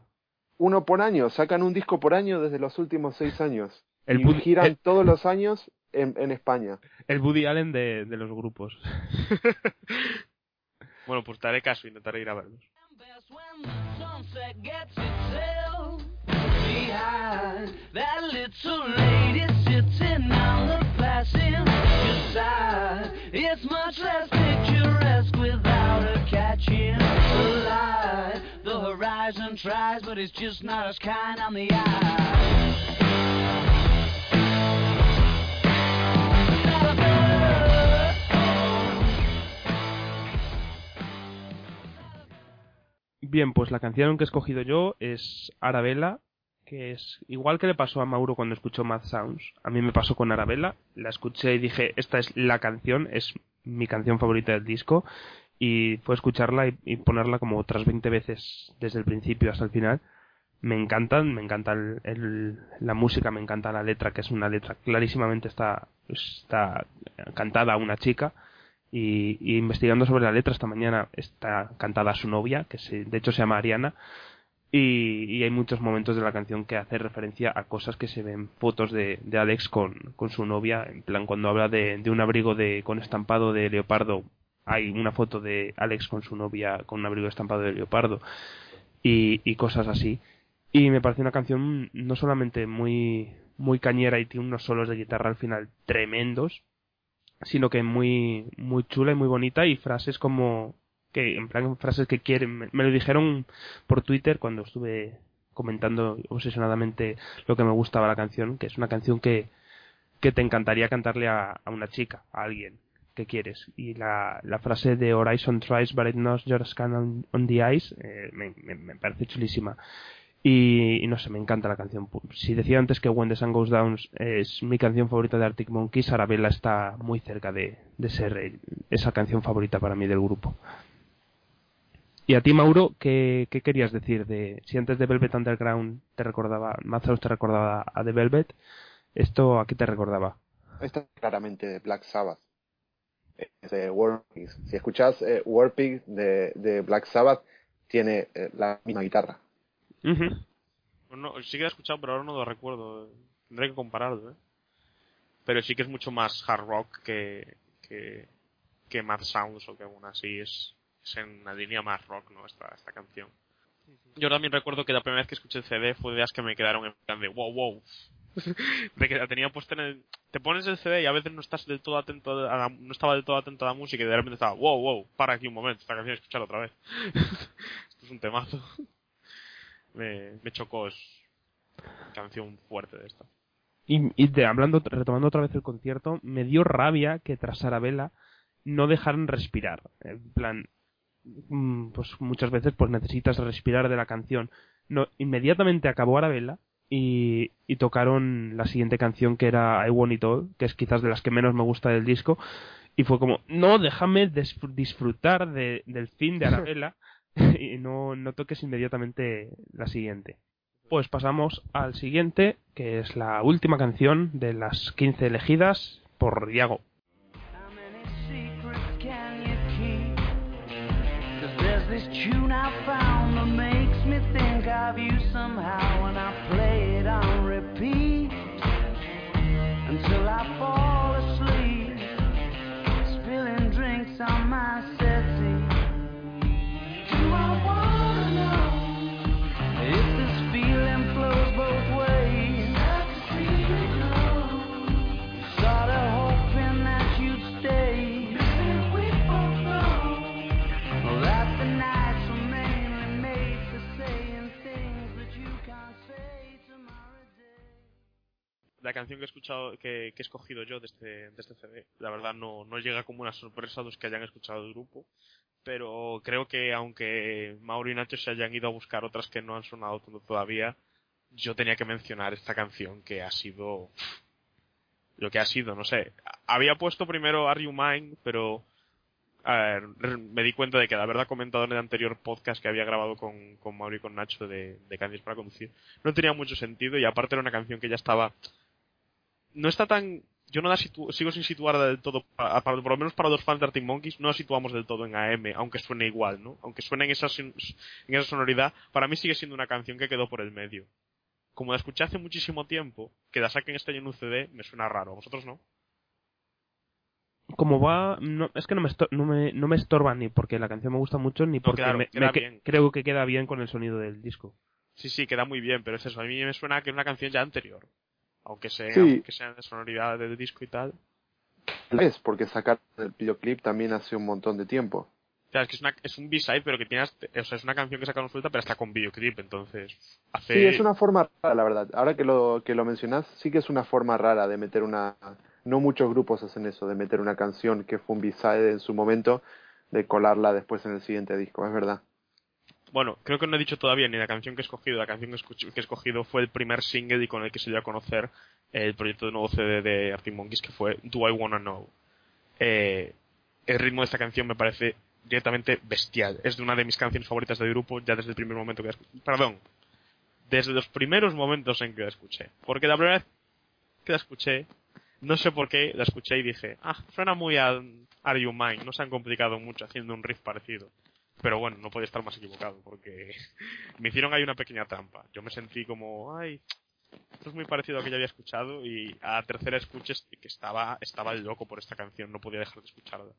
Uno por año, sacan un disco por año desde los últimos seis años. El y giran el- todos los años en, en España. El Woody Allen de, de los grupos. [LAUGHS] Bueno, pues te haré caso, intentaré ir a verlos. Best when the sunset gets itself behind that little lady sitting on the passenger side. It's much less picturesque without her catching the light. The horizon tries, but it's just not as kind on the eye. Bien, pues la canción que he escogido yo es Arabella, que es igual que le pasó a Mauro cuando escuchó Mad Sounds. A mí me pasó con Arabella, la escuché y dije, esta es la canción, es mi canción favorita del disco. Y fue escucharla y, ponerla como otras 20 veces desde el principio hasta el final. Me encantan, me encanta el- el- la música, me encanta la letra, que es una letra clarísimamente está, está cantada a una chica y, y investigando sobre la letra esta mañana está cantada a su novia, que se- de hecho se llama Ariana, y, hay muchos momentos de la canción que hace referencia a cosas que se ven fotos de, de Alex con, con su novia, en plan cuando habla de, de un abrigo de, con estampado de leopardo, hay una foto de Alex con su novia con un abrigo estampado de leopardo y, y cosas así. Y me parece una canción no solamente muy, muy cañera y tiene unos solos de guitarra al final tremendos, sino que muy muy chula y muy bonita y frases como que en plan frases que quieren me, lo dijeron por Twitter cuando estuve comentando obsesionadamente lo que me gustaba la canción que es una canción que que te encantaría cantarle a, a una chica a alguien que quieres. Y la, la frase de Horizon tries but it knows your scan on, the ice eh, me, me- me parece chulísima y, no sé, me encanta la canción. Si decía antes que When the Sun Goes Down es mi canción favorita de Arctic Monkeys, Arabella está muy cerca de, de ser esa canción favorita para mí del grupo. Y a ti, Mauro, ¿qué, qué querías decir de si antes de Velvet Underground te recordaba, Mazos te recordaba a The Velvet, esto a qué te recordaba? Esta es claramente de Black Sabbath. Es de Warpigs. Si escuchás eh, Warpigs de, de Black Sabbath, tiene eh, la misma guitarra. No, sí que he escuchado, pero ahora no lo recuerdo. Tendré que compararlo, ¿eh? Pero sí que es mucho más hard rock que, que, que Mad Sounds o que aún así es, es en una línea más rock, ¿no? Esta, esta canción. Yo también recuerdo que la primera vez que escuché el CD fue de las que me quedaron en plan de wow, wow. de que la tenía puesta en el... Te pones el CD y a veces no estás del todo atento a la- no estaba del todo atento a la música y de repente estaba wow, wow, para aquí un momento, esta canción escuchar otra vez. [LAUGHS] Esto es un temazo. Me, me chocó, es canción fuerte de esta. Y, y de- hablando, retomando otra vez el concierto, me dio rabia que tras Arabella no dejaran respirar. En plan, mm, pues muchas veces pues necesitas respirar de la canción. No, inmediatamente acabó Arabella y, y tocaron la siguiente canción que era I Want It All, que es quizás de las que menos me gusta del disco. Y fue como, no, déjame disfrutar de- del fin de [LAUGHS] Arabella [LAUGHS] y no, no toques inmediatamente la siguiente. Pues pasamos al siguiente, que es la última canción de las 15 elegidas por Diago. Until I fall asleep, spilling drinks on my La canción que he escuchado, que, que he escogido yo de este, de este CD, la verdad no, no llega como una sorpresa a los que hayan escuchado el grupo, pero creo que aunque Mauro y Nacho se hayan ido a buscar otras que no han sonado todavía, yo tenía que mencionar esta canción que ha sido lo que ha sido, no sé. Había puesto primero Are You Mine, pero me di cuenta de que de haberla comentado en el anterior podcast que había grabado con, con Mauro y con Nacho de, de para conducir, no tenía mucho sentido y aparte era una canción que ya estaba... No está tan... Yo no la situ- sigo sin situarla del todo, para- para- por lo menos para los fans de Arctic Monkeys, no la situamos del todo en AM, aunque suene igual, ¿no? Aunque suene en esa, en esa sonoridad, para mí sigue siendo una canción que quedó por el medio. Como la escuché hace muchísimo tiempo, que la saquen este año en un CD, me suena raro. ¿A vosotros no? Como va, no, es que no me, esto- no, me, no me estorba ni porque la canción me gusta mucho, ni porque claro, me- queda me que- bien. creo que queda bien con el sonido del disco. Sí, sí, queda muy bien, pero es eso. A mí me suena que es una canción ya anterior. Aunque sea, Sí. aunque sea de sonoridad del disco y tal. Es porque sacar el videoclip también hace un montón de tiempo. O sea, es que es, una, es un B-side, pero que tiene, hasta- o sea, es una canción que sacaron suelta, pero está con videoclip, entonces hace... Sí, es una forma rara, la verdad. Ahora que lo, que lo mencionás, sí que es una forma rara de meter una... No muchos grupos hacen eso, de meter una canción que fue un B-side en su momento, de colarla después en el siguiente disco, es verdad. Bueno, creo que no he dicho todavía ni la canción que he escogido. La canción que, he escogido fue el primer single y con el que se dio a conocer el proyecto de nuevo CD de Arctic Monkeys, que fue Do I Wanna Know. Eh, el ritmo de esta canción me parece directamente bestial. Es de una de mis canciones favoritas del grupo ya desde el primer momento que la escuché. Perdón, desde los primeros momentos en que la escuché. Porque la primera vez que la escuché, no sé por qué, la escuché y dije, ah, suena muy a Are You Mine, no se han complicado mucho haciendo un riff parecido. Pero bueno, no podía estar más equivocado porque [LAUGHS] me hicieron ahí una pequeña trampa. Yo me sentí como, ay, esto es muy parecido a lo que ya había escuchado y a la tercera escucha es- que estaba, estaba loco por esta canción, no podía dejar de escucharla.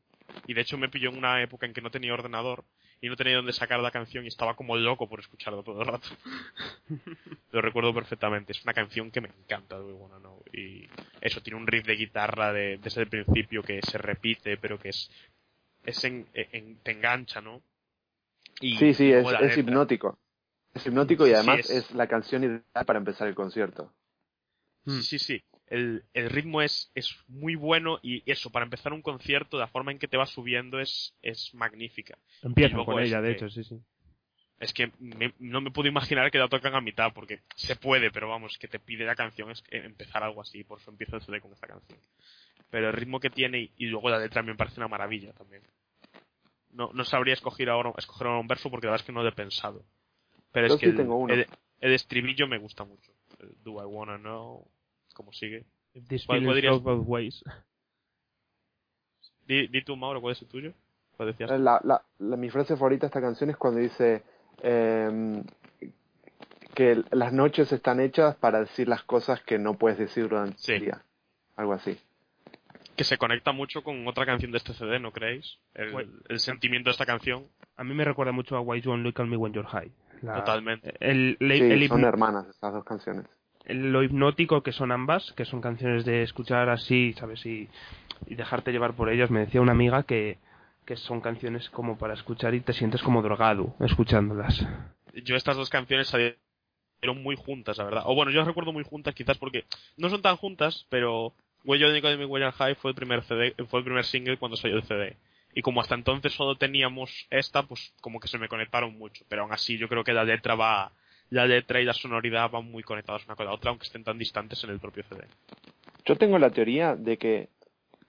Y de hecho me pilló en una época en que no tenía ordenador y no tenía dónde sacar la canción y estaba como loco por escucharla todo el rato. [LAUGHS] Lo recuerdo perfectamente, es una canción que me encanta, Wanna Know. Y eso, tiene un riff de guitarra de- desde el principio que se repite, pero que es, es en, en- te engancha, ¿no? Y Sí, sí, es, es hipnótico. Es hipnótico y Sí, además es- es... la canción ideal para empezar el concierto. Mm. Sí, sí. El, el ritmo es, es muy bueno y eso, para empezar un concierto, la forma en que te va subiendo es, es magnífica. Luego con ella, de que- hecho, sí, sí. Es que me- no me puedo imaginar que la tocan a mitad, porque se puede, pero vamos, que te pide la canción es que empezar algo así, por eso empiezo el CD con esta canción. Pero el ritmo que tiene y, y luego la letra me parece una maravilla también. No, no sabría escoger ahora, escoger ahora un verso porque la verdad es que no lo he pensado. Pero Yo es que sí el, tengo uno. el- el estribillo me gusta mucho. El Do I wanna know, como sigue. ¿Cuál both ways. Di, di tú, Mauro, ¿cuál es el tuyo? ¿Cuál decías? La, la, la- mi frase favorita de esta canción es cuando dice em, que las noches están hechas para decir las cosas que no puedes decir durante Sí. el día. Algo así. Que se conecta mucho con otra canción de este CD, ¿no creéis? El, Bueno. el sentimiento de esta canción. A mí me recuerda mucho a Why You Only Call Me When You're High. La- Totalmente. El, el- Sí, el son hermanas esas dos canciones. el- lo hipnótico que son ambas, que son canciones de escuchar así, ¿sabes? Y, y dejarte llevar por ellas. Me decía una amiga que, que son canciones como para escuchar y te sientes como drogado escuchándolas. Yo estas dos canciones salieron muy juntas, la verdad. O bueno, yo las recuerdo muy juntas quizás porque no son tan juntas, pero Way You Only Call Me High fue el primer CD, fue el primer single cuando salió el CD. Y como hasta entonces solo teníamos esta, pues como que se me conectaron mucho. Pero aún así yo creo que la letra va, la letra y la sonoridad van muy conectadas una con la otra, aunque estén tan distantes en el propio CD. Yo tengo la teoría de que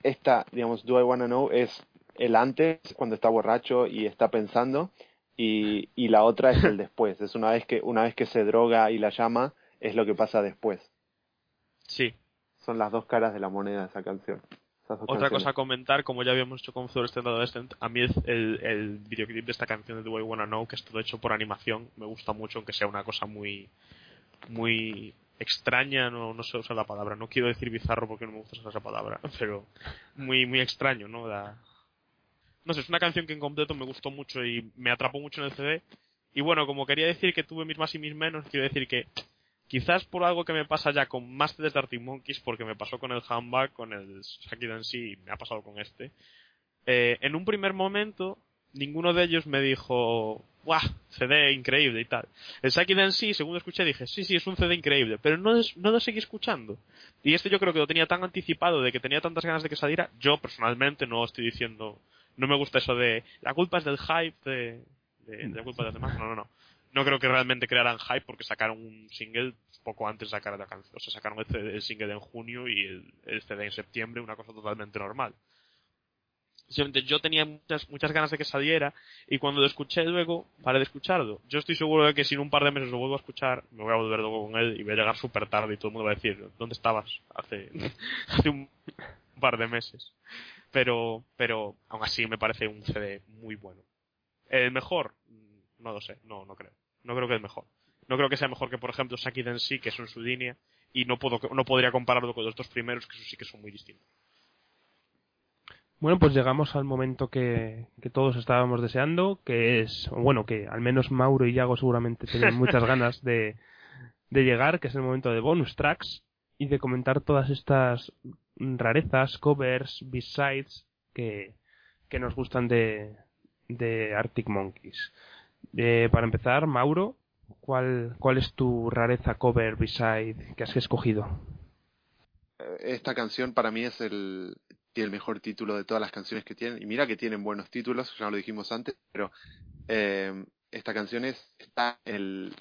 esta, digamos, Do I Wanna Know es el antes, cuando está borracho y está pensando, y, y la otra es el [LAUGHS] después. Es una vez que una vez que se droga y la llama, es lo que pasa después. Sí, Son las dos caras de la moneda de esa canción. Otra canciones. cosa a comentar, como ya habíamos hecho con Fluorescent Adolescent, a mí el, el, el videoclip de esta canción de The Way I Wanna Know, que es todo hecho por animación, me gusta mucho, aunque sea una cosa muy muy extraña, no, no sé usar la palabra, no quiero decir bizarro porque no me gusta usar esa palabra, [LAUGHS] pero muy muy extraño, ¿no? La- No sé, es una canción que en completo me gustó mucho y me atrapó mucho en el CD. Y bueno, como quería decir que tuve mis más y mis menos, quiero decir que quizás por algo que me pasa ya con CDs de Arctic Monkeys, porque me pasó con el Handbag, con el Saki y me ha pasado con este. eh, en un primer momento, ninguno de ellos me dijo, ¡guau! CD increíble y tal. El Saki Dancy, según lo escuché, dije, sí, sí, es un CD increíble, pero no, es- no lo seguí escuchando. Y este yo creo que lo tenía tan anticipado, de que tenía tantas ganas de que saliera. Yo personalmente no estoy diciendo, no me gusta eso de, la culpa es del hype, de, de, de la culpa de los demás. No, no, no. No creo que realmente crearan hype porque sacaron un single poco antes de sacar la canción. O sea, sacaron el, CD el single en junio y el, el CD en septiembre, una cosa totalmente normal. Simplemente yo tenía muchas, muchas ganas de que saliera y cuando lo escuché luego paré de escucharlo. Yo estoy seguro de que si en un par de meses lo vuelvo a escuchar, me voy a volver luego con él y voy a llegar súper tarde y todo el mundo va a decir, ¿dónde estabas hace, [LAUGHS] hace un par de meses? Pero, pero aún así me parece un CD muy bueno. ¿El mejor? No lo sé, no, no creo. No creo que el mejor. No creo que sea mejor que, por ejemplo, Saki Densi, que es en su línea, y no puedo, no podría compararlo con los dos primeros, que sí que son muy distintos. Bueno, pues llegamos al momento que, que todos estábamos deseando, que es, bueno, que al menos Mauro y Yago seguramente tenían [LAUGHS] muchas ganas de, de llegar, que es el momento de bonus tracks y de comentar todas estas rarezas, covers, b-sides que, que nos gustan de, de Arctic Monkeys. Eh, para empezar, Mauro, ¿cuál, ¿cuál es tu rareza, cover, b-side que has escogido? Eh, Esta canción para mí es el, el mejor título de todas las canciones que tienen. Y mira que tienen buenos títulos, ya lo dijimos antes, pero eh, esta canción es, está el,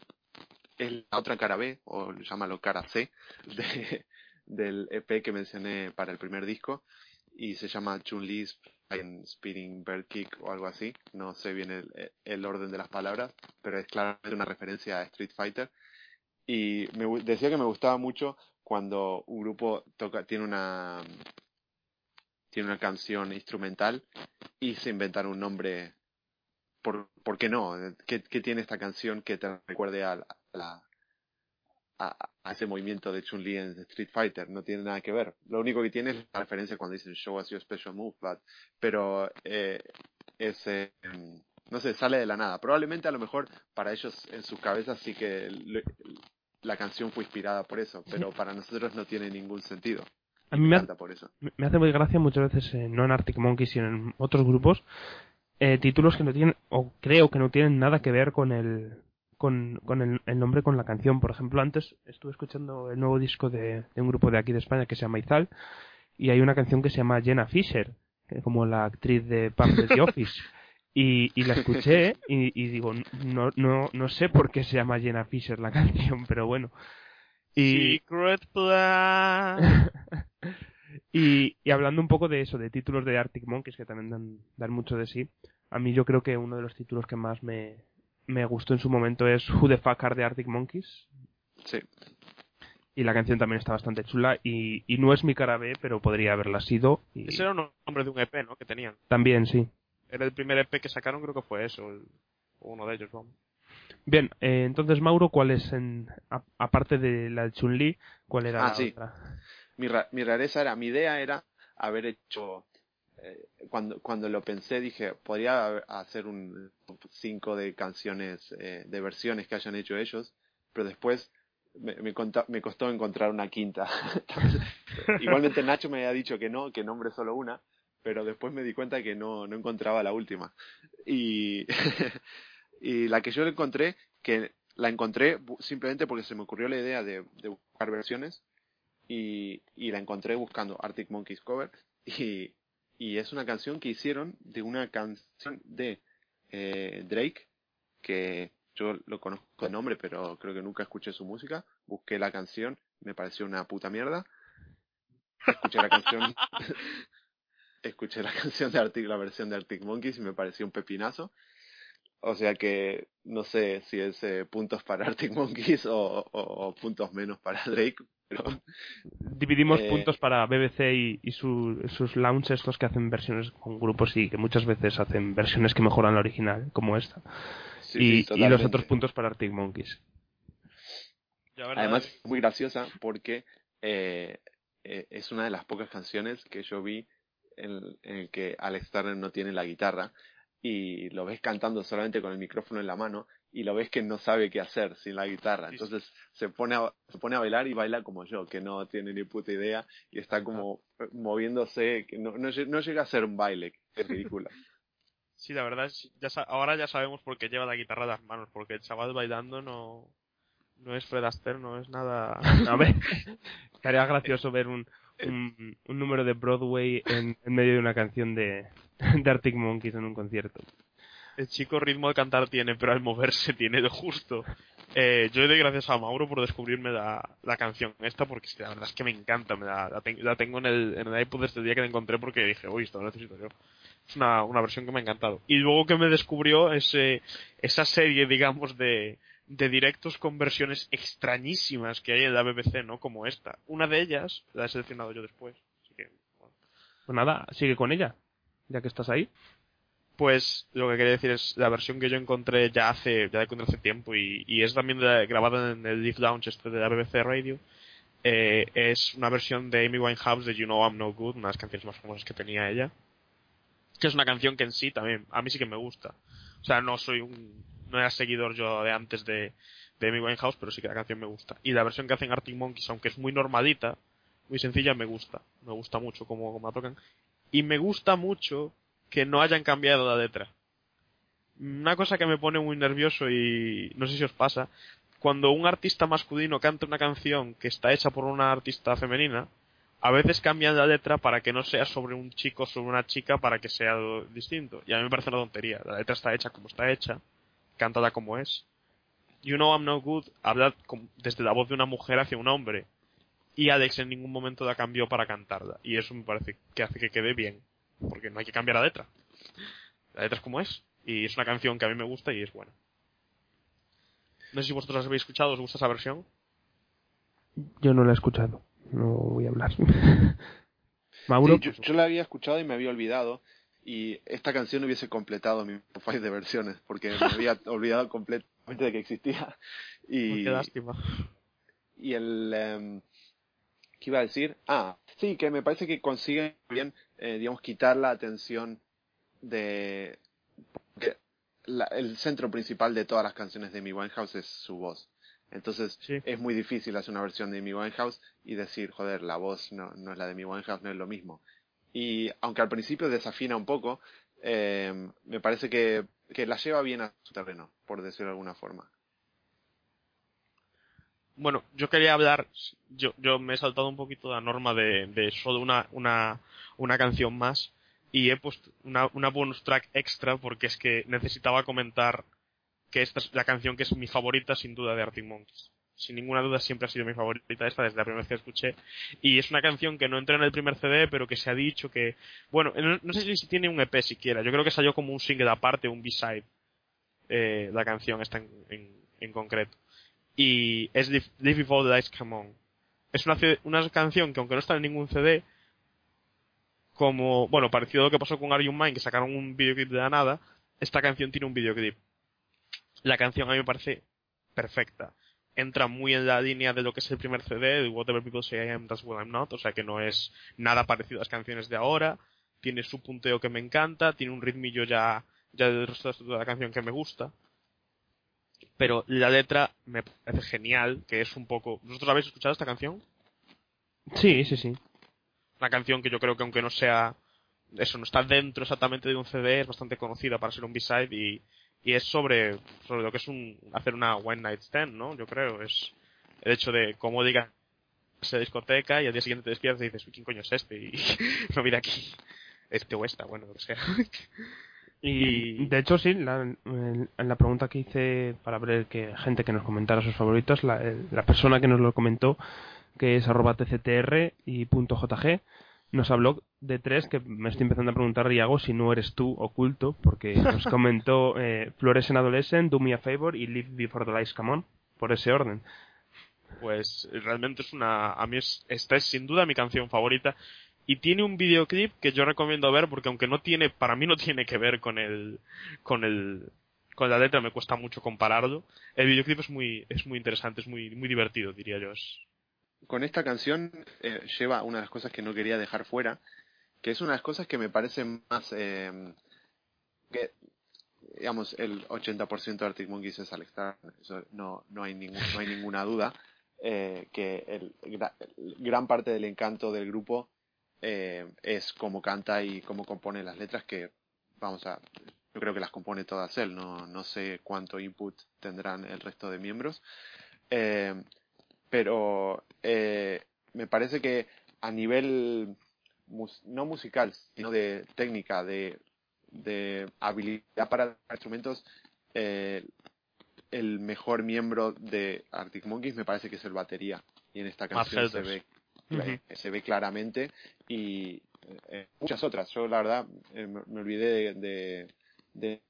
es la otra cara B, o llámalo cara C, de, del EP que mencioné para el primer disco. Y se llama Chun-Li's Flying Speeding Bird Kick o algo así. No sé bien el, el orden de las palabras, pero es claramente una referencia a Street Fighter. Y me decía que me gustaba mucho cuando un grupo toca, tiene una tiene una canción instrumental y se inventan un nombre. ¿Por, ¿por qué no? ¿Qué, qué tiene esta canción que te recuerde a la- a, a ese movimiento de Chun-Li en Street Fighter? No tiene nada que ver. Lo único que tiene es la referencia cuando dicen Show us your special move, but, pero eh, es, eh, no sé, sale de la nada. Probablemente a lo mejor para ellos en sus cabezas sí que la canción fue inspirada por eso, pero para nosotros no tiene ningún sentido. A mí me me, ha- encanta por eso. me hace muy gracia muchas veces, eh, no en Arctic Monkeys, sino en otros grupos, eh, títulos que no tienen, o creo que no tienen nada que ver con el, con, con el, el nombre, con la canción. Por ejemplo, antes estuve escuchando el nuevo disco de, de un grupo de aquí de España que se llama Izal, y hay una canción que se llama Jenna Fisher, que como la actriz de Pam de The Office. Y, y la escuché y, y digo, no, no, no sé por qué se llama Jenna Fisher la canción, pero bueno. Y, Secret Plan. [LAUGHS] y, y hablando un poco de eso, de títulos de Arctic Monkeys que también dan, dan mucho de sí, a mí yo creo que uno de los títulos que más me, me gustó en su momento es Who the Fuck Are the Arctic Monkeys. Sí. Y la canción también está bastante chula y, y no es mi cara B, pero podría haberla sido. Y Ese era un nombre de un EP, ¿no? Que tenían. también, sí. Era el primer EP que sacaron, creo que fue eso. el- uno de ellos, vamos. Bien, eh, entonces Mauro, ¿cuál es, en, a- aparte de la de Chun-Li, cuál era Ah, la sí. otra? mi, ra- mi rareza era, mi idea era haber hecho, eh, cuando, cuando lo pensé dije, podría hacer un 5 de canciones, eh, de versiones que hayan hecho ellos, pero después me, me, me costó encontrar una quinta. [LAUGHS] Igualmente Nacho me había dicho que no, que nombre solo una, pero después me di cuenta que no, no encontraba la última. Y, [LAUGHS] y la que yo encontré, que la encontré simplemente porque se me ocurrió la idea de, de buscar versiones y, y la encontré buscando Arctic Monkeys cover y, y es una canción que hicieron de una canción de eh, Drake que yo lo conozco de nombre pero creo que nunca escuché su música. Busqué la canción me pareció una puta mierda. Escuché la canción [LAUGHS] escuché la canción de Arctic la versión de Arctic Monkeys y me pareció un pepinazo o sea que no sé si es eh, puntos para [LAUGHS] Arctic Monkeys o, o- o puntos menos para Drake pero [LAUGHS] Dividimos Eh, puntos para BBC y, y su- sus launches, estos que hacen versiones con grupos y que muchas veces hacen versiones que mejoran la original, como esta. Sí, y, sí, y los otros puntos para Arctic Monkeys. Además, es muy graciosa porque eh, es una de las pocas canciones que yo vi en, en el que Alex Turner no tiene la guitarra y lo ves cantando solamente con el micrófono en la mano y lo ves que no sabe qué hacer sin la guitarra. Entonces se pone, a, se pone a bailar y baila como yo, que no tiene ni puta idea y está como eh, moviéndose, que no, no, no llega a ser un baile, que es ridícula. [LAUGHS] Sí, la verdad, es- ya ahora ya sabemos por qué lleva la guitarra en las manos, porque el chaval bailando no, no es Fred Astaire, no es nada... A [LAUGHS] ver, estaría gracioso ver un, un, un número de Broadway en, en medio de una canción de, [LAUGHS] de Arctic Monkeys en un concierto. El chico ritmo de cantar tiene, pero al moverse tiene de justo. Eh, yo le doy gracias a Mauro por descubrirme la, la canción esta, porque la verdad es que me encanta. Me la, la, ten- la tengo en el, en el iPod desde el día que la encontré porque dije, uy, esto lo necesito yo. Es una, una versión que me ha encantado. Y luego que me descubrió ese, esa serie, digamos, de, de directos con versiones extrañísimas que hay en la BBC, ¿no? Como esta. Una de ellas la he seleccionado yo después. Así que, bueno. Pues nada, sigue con ella, ya que estás ahí. Pues lo que quería decir es la versión que yo encontré ya hace, ya encontré hace tiempo y, es también grabada en el Live Lounge este de la BBC Radio. Eh, es una versión de Amy Winehouse de You Know I'm No Good, una de las canciones más famosas que tenía ella. Que es una canción que en sí también, a mí sí que me gusta. O sea, no soy un, no era seguidor yo de antes de, Amy Winehouse, pero sí que la canción me gusta. Y la versión que hacen Arctic Monkeys, aunque es muy normalita, muy sencilla, me gusta. Me gusta mucho como, como la tocan. Y me gusta mucho que no hayan cambiado la letra. Una cosa que me pone muy nervioso y no sé si os pasa, cuando un artista masculino canta una canción que está hecha por una artista femenina, a veces cambian la letra para que no sea sobre un chico sobre una chica para que sea distinto. Y a mí me parece una tontería. La letra está hecha como está hecha, cantada como es. You Know I'm No Good habla desde la voz de una mujer hacia un hombre. Y Alex en ningún momento la cambió para cantarla. Y eso me parece que hace que quede bien. Porque no hay que cambiar la letra. La letra es como es. Y es una canción que a mí me gusta y es buena. No sé si vosotros las habéis escuchado, ¿os gusta esa versión? Yo no la he escuchado, no voy a hablar. [LAUGHS] Mauro, Sí, yo, yo la había escuchado y me había olvidado. Y esta canción hubiese completado mi profile de versiones, porque me había [LAUGHS] olvidado completamente de que existía. Y, Qué lástima. y el... em, ¿Qué iba a decir? Ah, sí, que me parece que consiguen bien, eh, digamos, quitar la atención de... porque la- el centro principal de todas las canciones de Amy Winehouse es su voz. Entonces Sí. es muy difícil hacer una versión de Amy Winehouse y decir, joder, la voz no, no es la de Amy Winehouse, no es lo mismo. Y aunque al principio desafina un poco, eh, me parece que, que la lleva bien a su terreno, por decirlo de alguna forma. Bueno, yo quería hablar, yo, yo me he saltado un poquito la norma de, de solo una, una, una canción más y he puesto una, una bonus track extra porque es que necesitaba comentar que esta es la canción que es mi favorita sin duda de Arctic Monkeys. Sin ninguna duda siempre ha sido mi favorita esta desde la primera vez que escuché. Y es una canción que no entra en el primer CD, pero que se ha dicho que... Bueno, no, no sé si tiene un EP siquiera. Yo creo que salió como un single aparte, un B-side. Eh, la canción está en, en, en concreto y es Live, Before the Lights Come On. Es una, una canción que aunque no está en ningún CD, como, bueno, parecido a lo que pasó con Are You Mine, que sacaron un videoclip de la nada, esta canción tiene un videoclip. La canción a mí me parece perfecta. Entra muy en la línea de lo que es el primer CD, de Whatever People Say I Am, That's What I'm Not, o sea que no es nada parecido a las canciones de ahora. Tiene su punteo que me encanta, tiene un ritmillo ya, ya del resto de la canción que me gusta pero la letra me parece genial, que es un poco... ¿Vosotros habéis escuchado esta canción? sí, sí, sí. Una canción que yo creo que aunque no sea... Eso, no está dentro exactamente de un CD, es bastante conocida para ser un B-side y, y es sobre, sobre lo que es un hacer una one night stand, ¿no? Yo creo, es el hecho de cómo digas esa discoteca y al día siguiente te despiertas y dices, "Uy, ¿quién coño es este? Y [LAUGHS] no mira aquí, este o esta, bueno, lo que sea. Y de hecho, sí, la, en la pregunta que hice para ver que gente que nos comentara sus favoritos, la, el- la persona que nos lo comentó, que es arroba tctr y punto jg, nos habló de tres que me estoy empezando a preguntar, Riago, si no eres tú oculto, porque nos [LAUGHS] comentó eh, Flores en Adolescent, Do Me a Favor y Live Before the Lights Come On, por ese orden. pues realmente es una a mí es, esta es sin duda mi canción favorita y tiene un videoclip que yo recomiendo ver porque aunque no tiene para mí no tiene que ver con el con el con la letra me cuesta mucho compararlo el videoclip es muy es muy interesante es muy muy divertido diría yo Con esta canción eh, lleva una de las cosas que no quería dejar fuera, que es una de las cosas que me parecen más... eh, que digamos, el 80% de Arctic Monkeys es Alex Turner, eso no, no, hay, ningún, no hay ninguna duda, eh, que el, gra- gran parte del encanto del grupo eh, es cómo canta y cómo compone las letras, que vamos a, yo creo que las compone todas él, no, no sé cuánto input tendrán el resto de miembros, eh, pero eh, me parece que a nivel mus- no musical, sino de técnica, de de habilidad para instrumentos, eh, el mejor miembro de Arctic Monkeys me parece que es el batería. Y en esta canción se Ve, se ve claramente y eh, muchas otras. Yo, la verdad, eh, me, olvidé de, de, de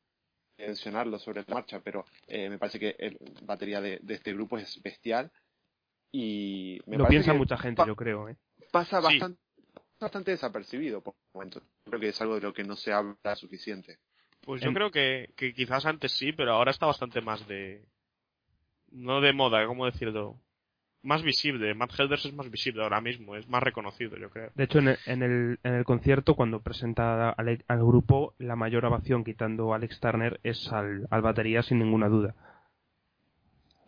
mencionarlo sobre la marcha, pero eh, me parece que la batería de, de este grupo es bestial. Y me Lo piensa que mucha gente, yo creo. ¿eh? pasa Sí. bastante, bastante desapercibido por momentos. Creo que es algo de lo que no se habla suficiente. Pues yo En- creo que, que quizás antes sí, pero ahora está bastante más de... No de moda, ¿cómo decirlo? Más visible. Matt Helders es más visible ahora mismo, es más reconocido, yo creo. De hecho, en el, en el, en el concierto, cuando presenta al, al grupo, la mayor ovación, quitando a Alex Turner, es al, al batería sin ninguna duda.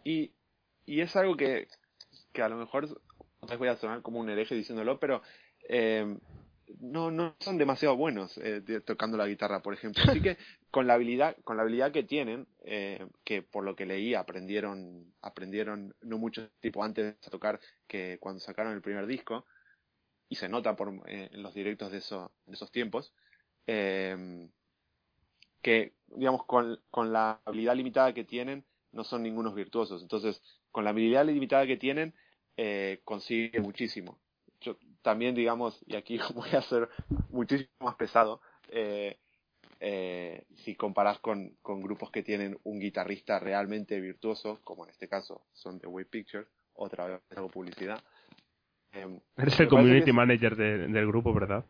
Y, y es algo que, que a lo mejor otra vez voy a sonar como un hereje diciéndolo, pero eh, no, no son demasiado buenos eh, tocando la guitarra, por ejemplo. Así que [LAUGHS] con la habilidad, con la habilidad que tienen, eh, que por lo que leí aprendieron, aprendieron no mucho tiempo antes de tocar que cuando sacaron el primer disco, y se nota por, eh, en los directos de, eso, de esos tiempos, eh, que digamos con, con la habilidad limitada que tienen, no son ningunos virtuosos. Entonces, con la habilidad limitada que tienen, eh, consiguen muchísimo. También, digamos, y aquí [LAUGHS] voy a ser muchísimo más pesado, eh, eh, si comparas con, con grupos que tienen un guitarrista realmente virtuoso, como en este caso son The Way Pictures, otra vez hago publicidad. eh, Eres el community es- manager de- del grupo, ¿verdad?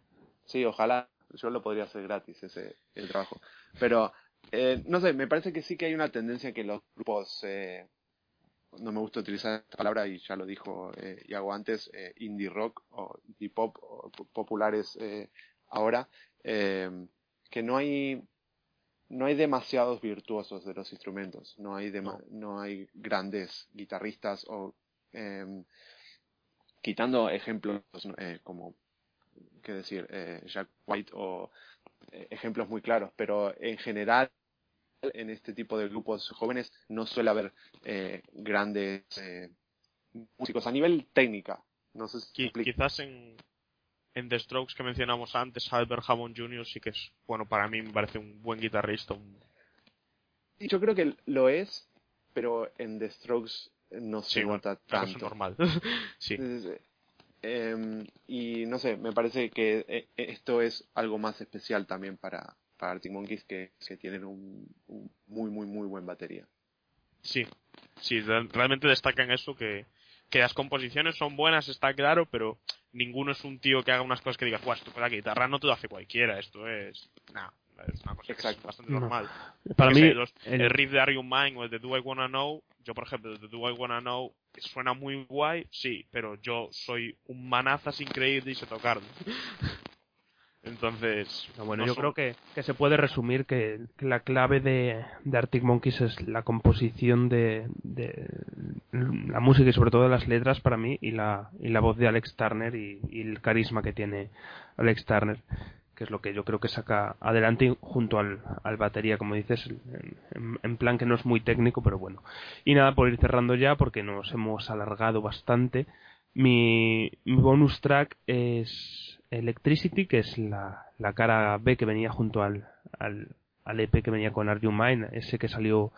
Sí, ojalá. Yo lo podría hacer gratis ese el trabajo. Pero, eh, no sé, me parece que sí que hay una tendencia que los grupos, eh, no me gusta utilizar esta palabra y ya lo dijo eh, Iago antes, eh, indie rock o indie pop o po- populares eh, ahora, eh, que no hay no hay demasiados virtuosos de los instrumentos, no hay no. hay grandes guitarristas o em, quitando ejemplos eh, como qué decir eh, Jack White o ejemplos muy claros, pero en general en este tipo de grupos jóvenes no suele haber eh, grandes eh, músicos a nivel técnica. No sé si Qui- explico. quizás en, en The Strokes que mencionamos antes, Albert Hammond Jr. sí que es, bueno, para mí me parece un buen guitarrista. un- Yo creo que lo es, pero en The Strokes no se Sí, bueno, nota creo que es tanto. normal. [LAUGHS] sí. Es- em, y no sé, me parece que eh, esto es algo más especial también para, para Arctic Monkeys que, que tienen un, un muy, muy, muy buen batería. Sí, sí, re- realmente destacan eso que, que las composiciones son buenas, está claro, pero ninguno es un tío que haga unas cosas que digas, guau, esto con la guitarra no te lo hace cualquiera, esto es... Nah, es una cosa que es Exacto. bastante No. normal. Para mí, qué sé, los- el- el riff de Are You Mine o el de Do I Wanna Know, yo por ejemplo, el de Do I Wanna Know suena muy guay, sí, pero yo soy un manazas increíble y sé tocarlo. [LAUGHS] Entonces, No, bueno, no yo son- creo que, que se puede resumir que, que la clave de, de Arctic Monkeys es la composición de, de la música y sobre todo las letras para mí y la, y la voz de Alex Turner y, y el carisma que tiene Alex Turner, que es lo que yo creo que saca adelante junto al, al batería, como dices, en, en- en plan que no es muy técnico, pero bueno. Y nada, por ir cerrando ya, porque nos hemos alargado bastante, mi, mi bonus track es Electricity, que es la, la cara B que venía junto al, al, al EP que venía con Are Mine, ese que salió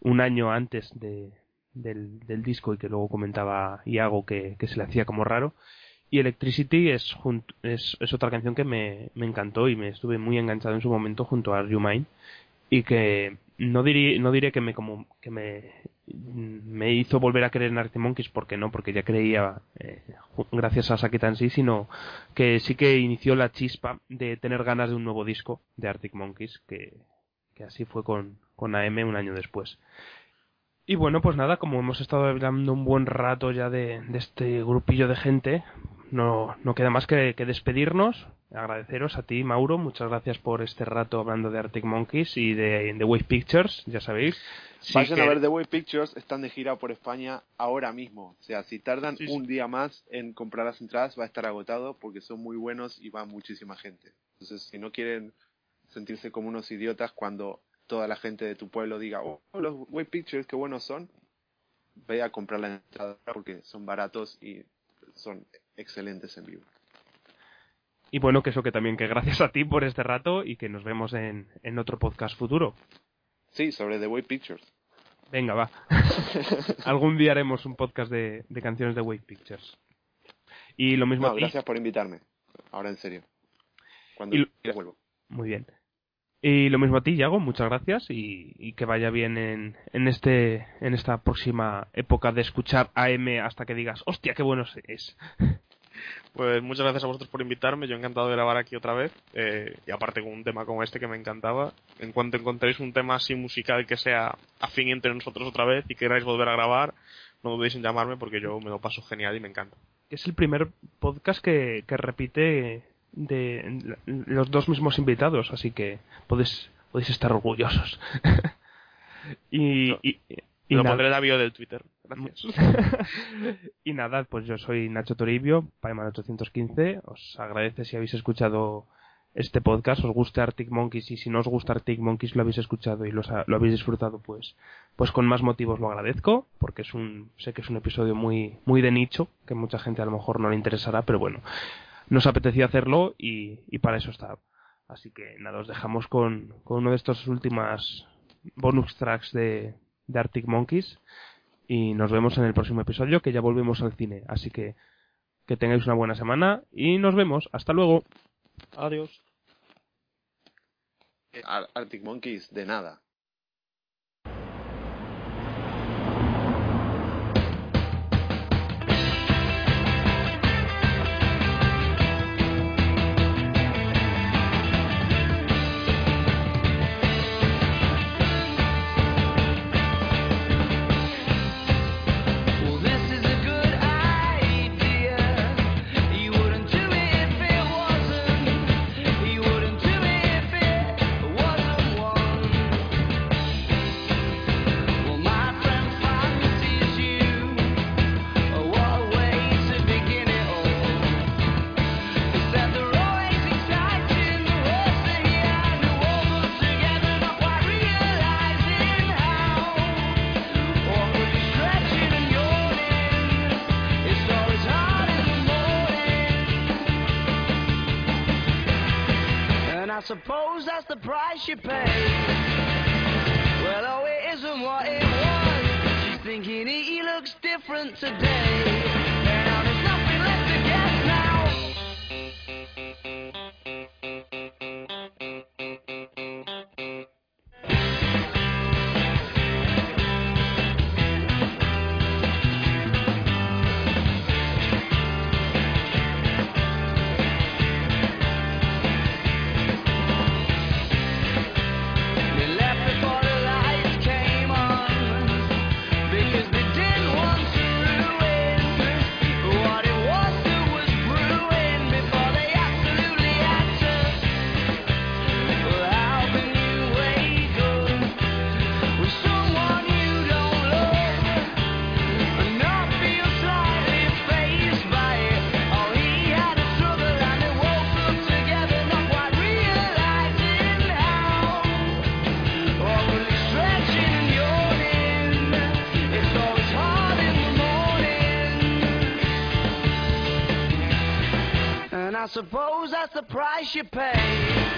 un año antes de, del, del disco y que luego comentaba Iago que, que se le hacía como raro. Y Electricity es, jun- es, es otra canción que me, me encantó y me estuve muy enganchado en su momento junto a Are You Mine y que no diré, no diré que me como que me, me hizo volver a creer en Arctic Monkeys porque no, porque ya creía eh, gracias a Saki Tansei, sino que sí que inició la chispa de tener ganas de un nuevo disco de Arctic Monkeys, que, que así fue con, con AM un año después. Y bueno, pues nada, como hemos estado hablando un buen rato ya de, de este grupillo de gente, no, no queda más que, que despedirnos, agradeceros a ti, Mauro, muchas gracias por este rato hablando de Arctic Monkeys y de, de Wave Pictures, ya sabéis. Sí Vayan que- a ver The Way Pictures, están de gira por España ahora mismo. O sea, si tardan Sí, sí. un día más en comprar las entradas, va a estar agotado porque son muy buenos y va muchísima gente. Entonces, si no quieren sentirse como unos idiotas cuando toda la gente de tu pueblo diga, oh, los Way Pictures, qué buenos son, ve a comprar la entrada porque son baratos y son excelentes en vivo. Y bueno, que eso que también que gracias a ti por este rato y que nos vemos en, en otro podcast futuro. Sí, sobre The Way Pictures. Venga, va. [LAUGHS] Algún día haremos un podcast de, de canciones de Wave Pictures. Y lo mismo No, a ti. gracias por invitarme. Ahora en serio. Cuando Y- quieras vuelvo. Muy bien. Y lo mismo a ti, Yago, muchas gracias y, y que vaya bien en, en, este, en esta próxima época de escuchar AM hasta que digas, hostia, qué bueno es. Pues muchas gracias a vosotros por invitarme. Yo encantado de grabar aquí otra vez. eh, y aparte con un tema como este que me encantaba. En cuanto encontréis un tema así musical que sea afín entre nosotros otra vez y queráis volver a grabar, no dudéis en llamarme porque yo me lo paso genial y me encanta. Es el primer podcast que, que repite de los dos mismos invitados, así que podéis, podéis estar orgullosos. [LAUGHS] y, No. y, y Y lo nada. pondré en la bio del Twitter. [LAUGHS] Y nada, pues yo soy Nacho Toribio, Paiman815. Os agradece si habéis escuchado este podcast, os gusta Arctic Monkeys y si no os gusta Arctic Monkeys lo habéis escuchado y lo habéis disfrutado, pues, pues con más motivos lo agradezco, porque es un, sé que es un episodio muy, muy de nicho, que mucha gente a lo mejor no le interesará, pero bueno, nos apetecía hacerlo y, y para eso está. Así que nada, os dejamos con, con uno de estos últimas bonus tracks de, de Arctic Monkeys y nos vemos en el próximo episodio que ya volvemos al cine. Así que que tengáis una buena semana y nos vemos. Hasta luego. Adiós. Ar- Arctic Monkeys, de nada. Suppose that's the price you pay. Well, oh, it isn't what it was. She's thinking he looks different today. Price you pay.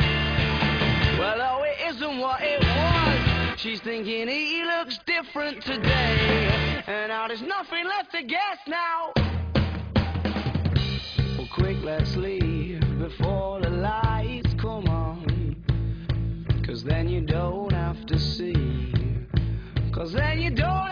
Well, oh, it isn't what it was. She's thinking he looks different today. And now there's nothing left to guess now. Well, quick, let's leave before the lights come on. Cause then you don't have to see. Cause then you don't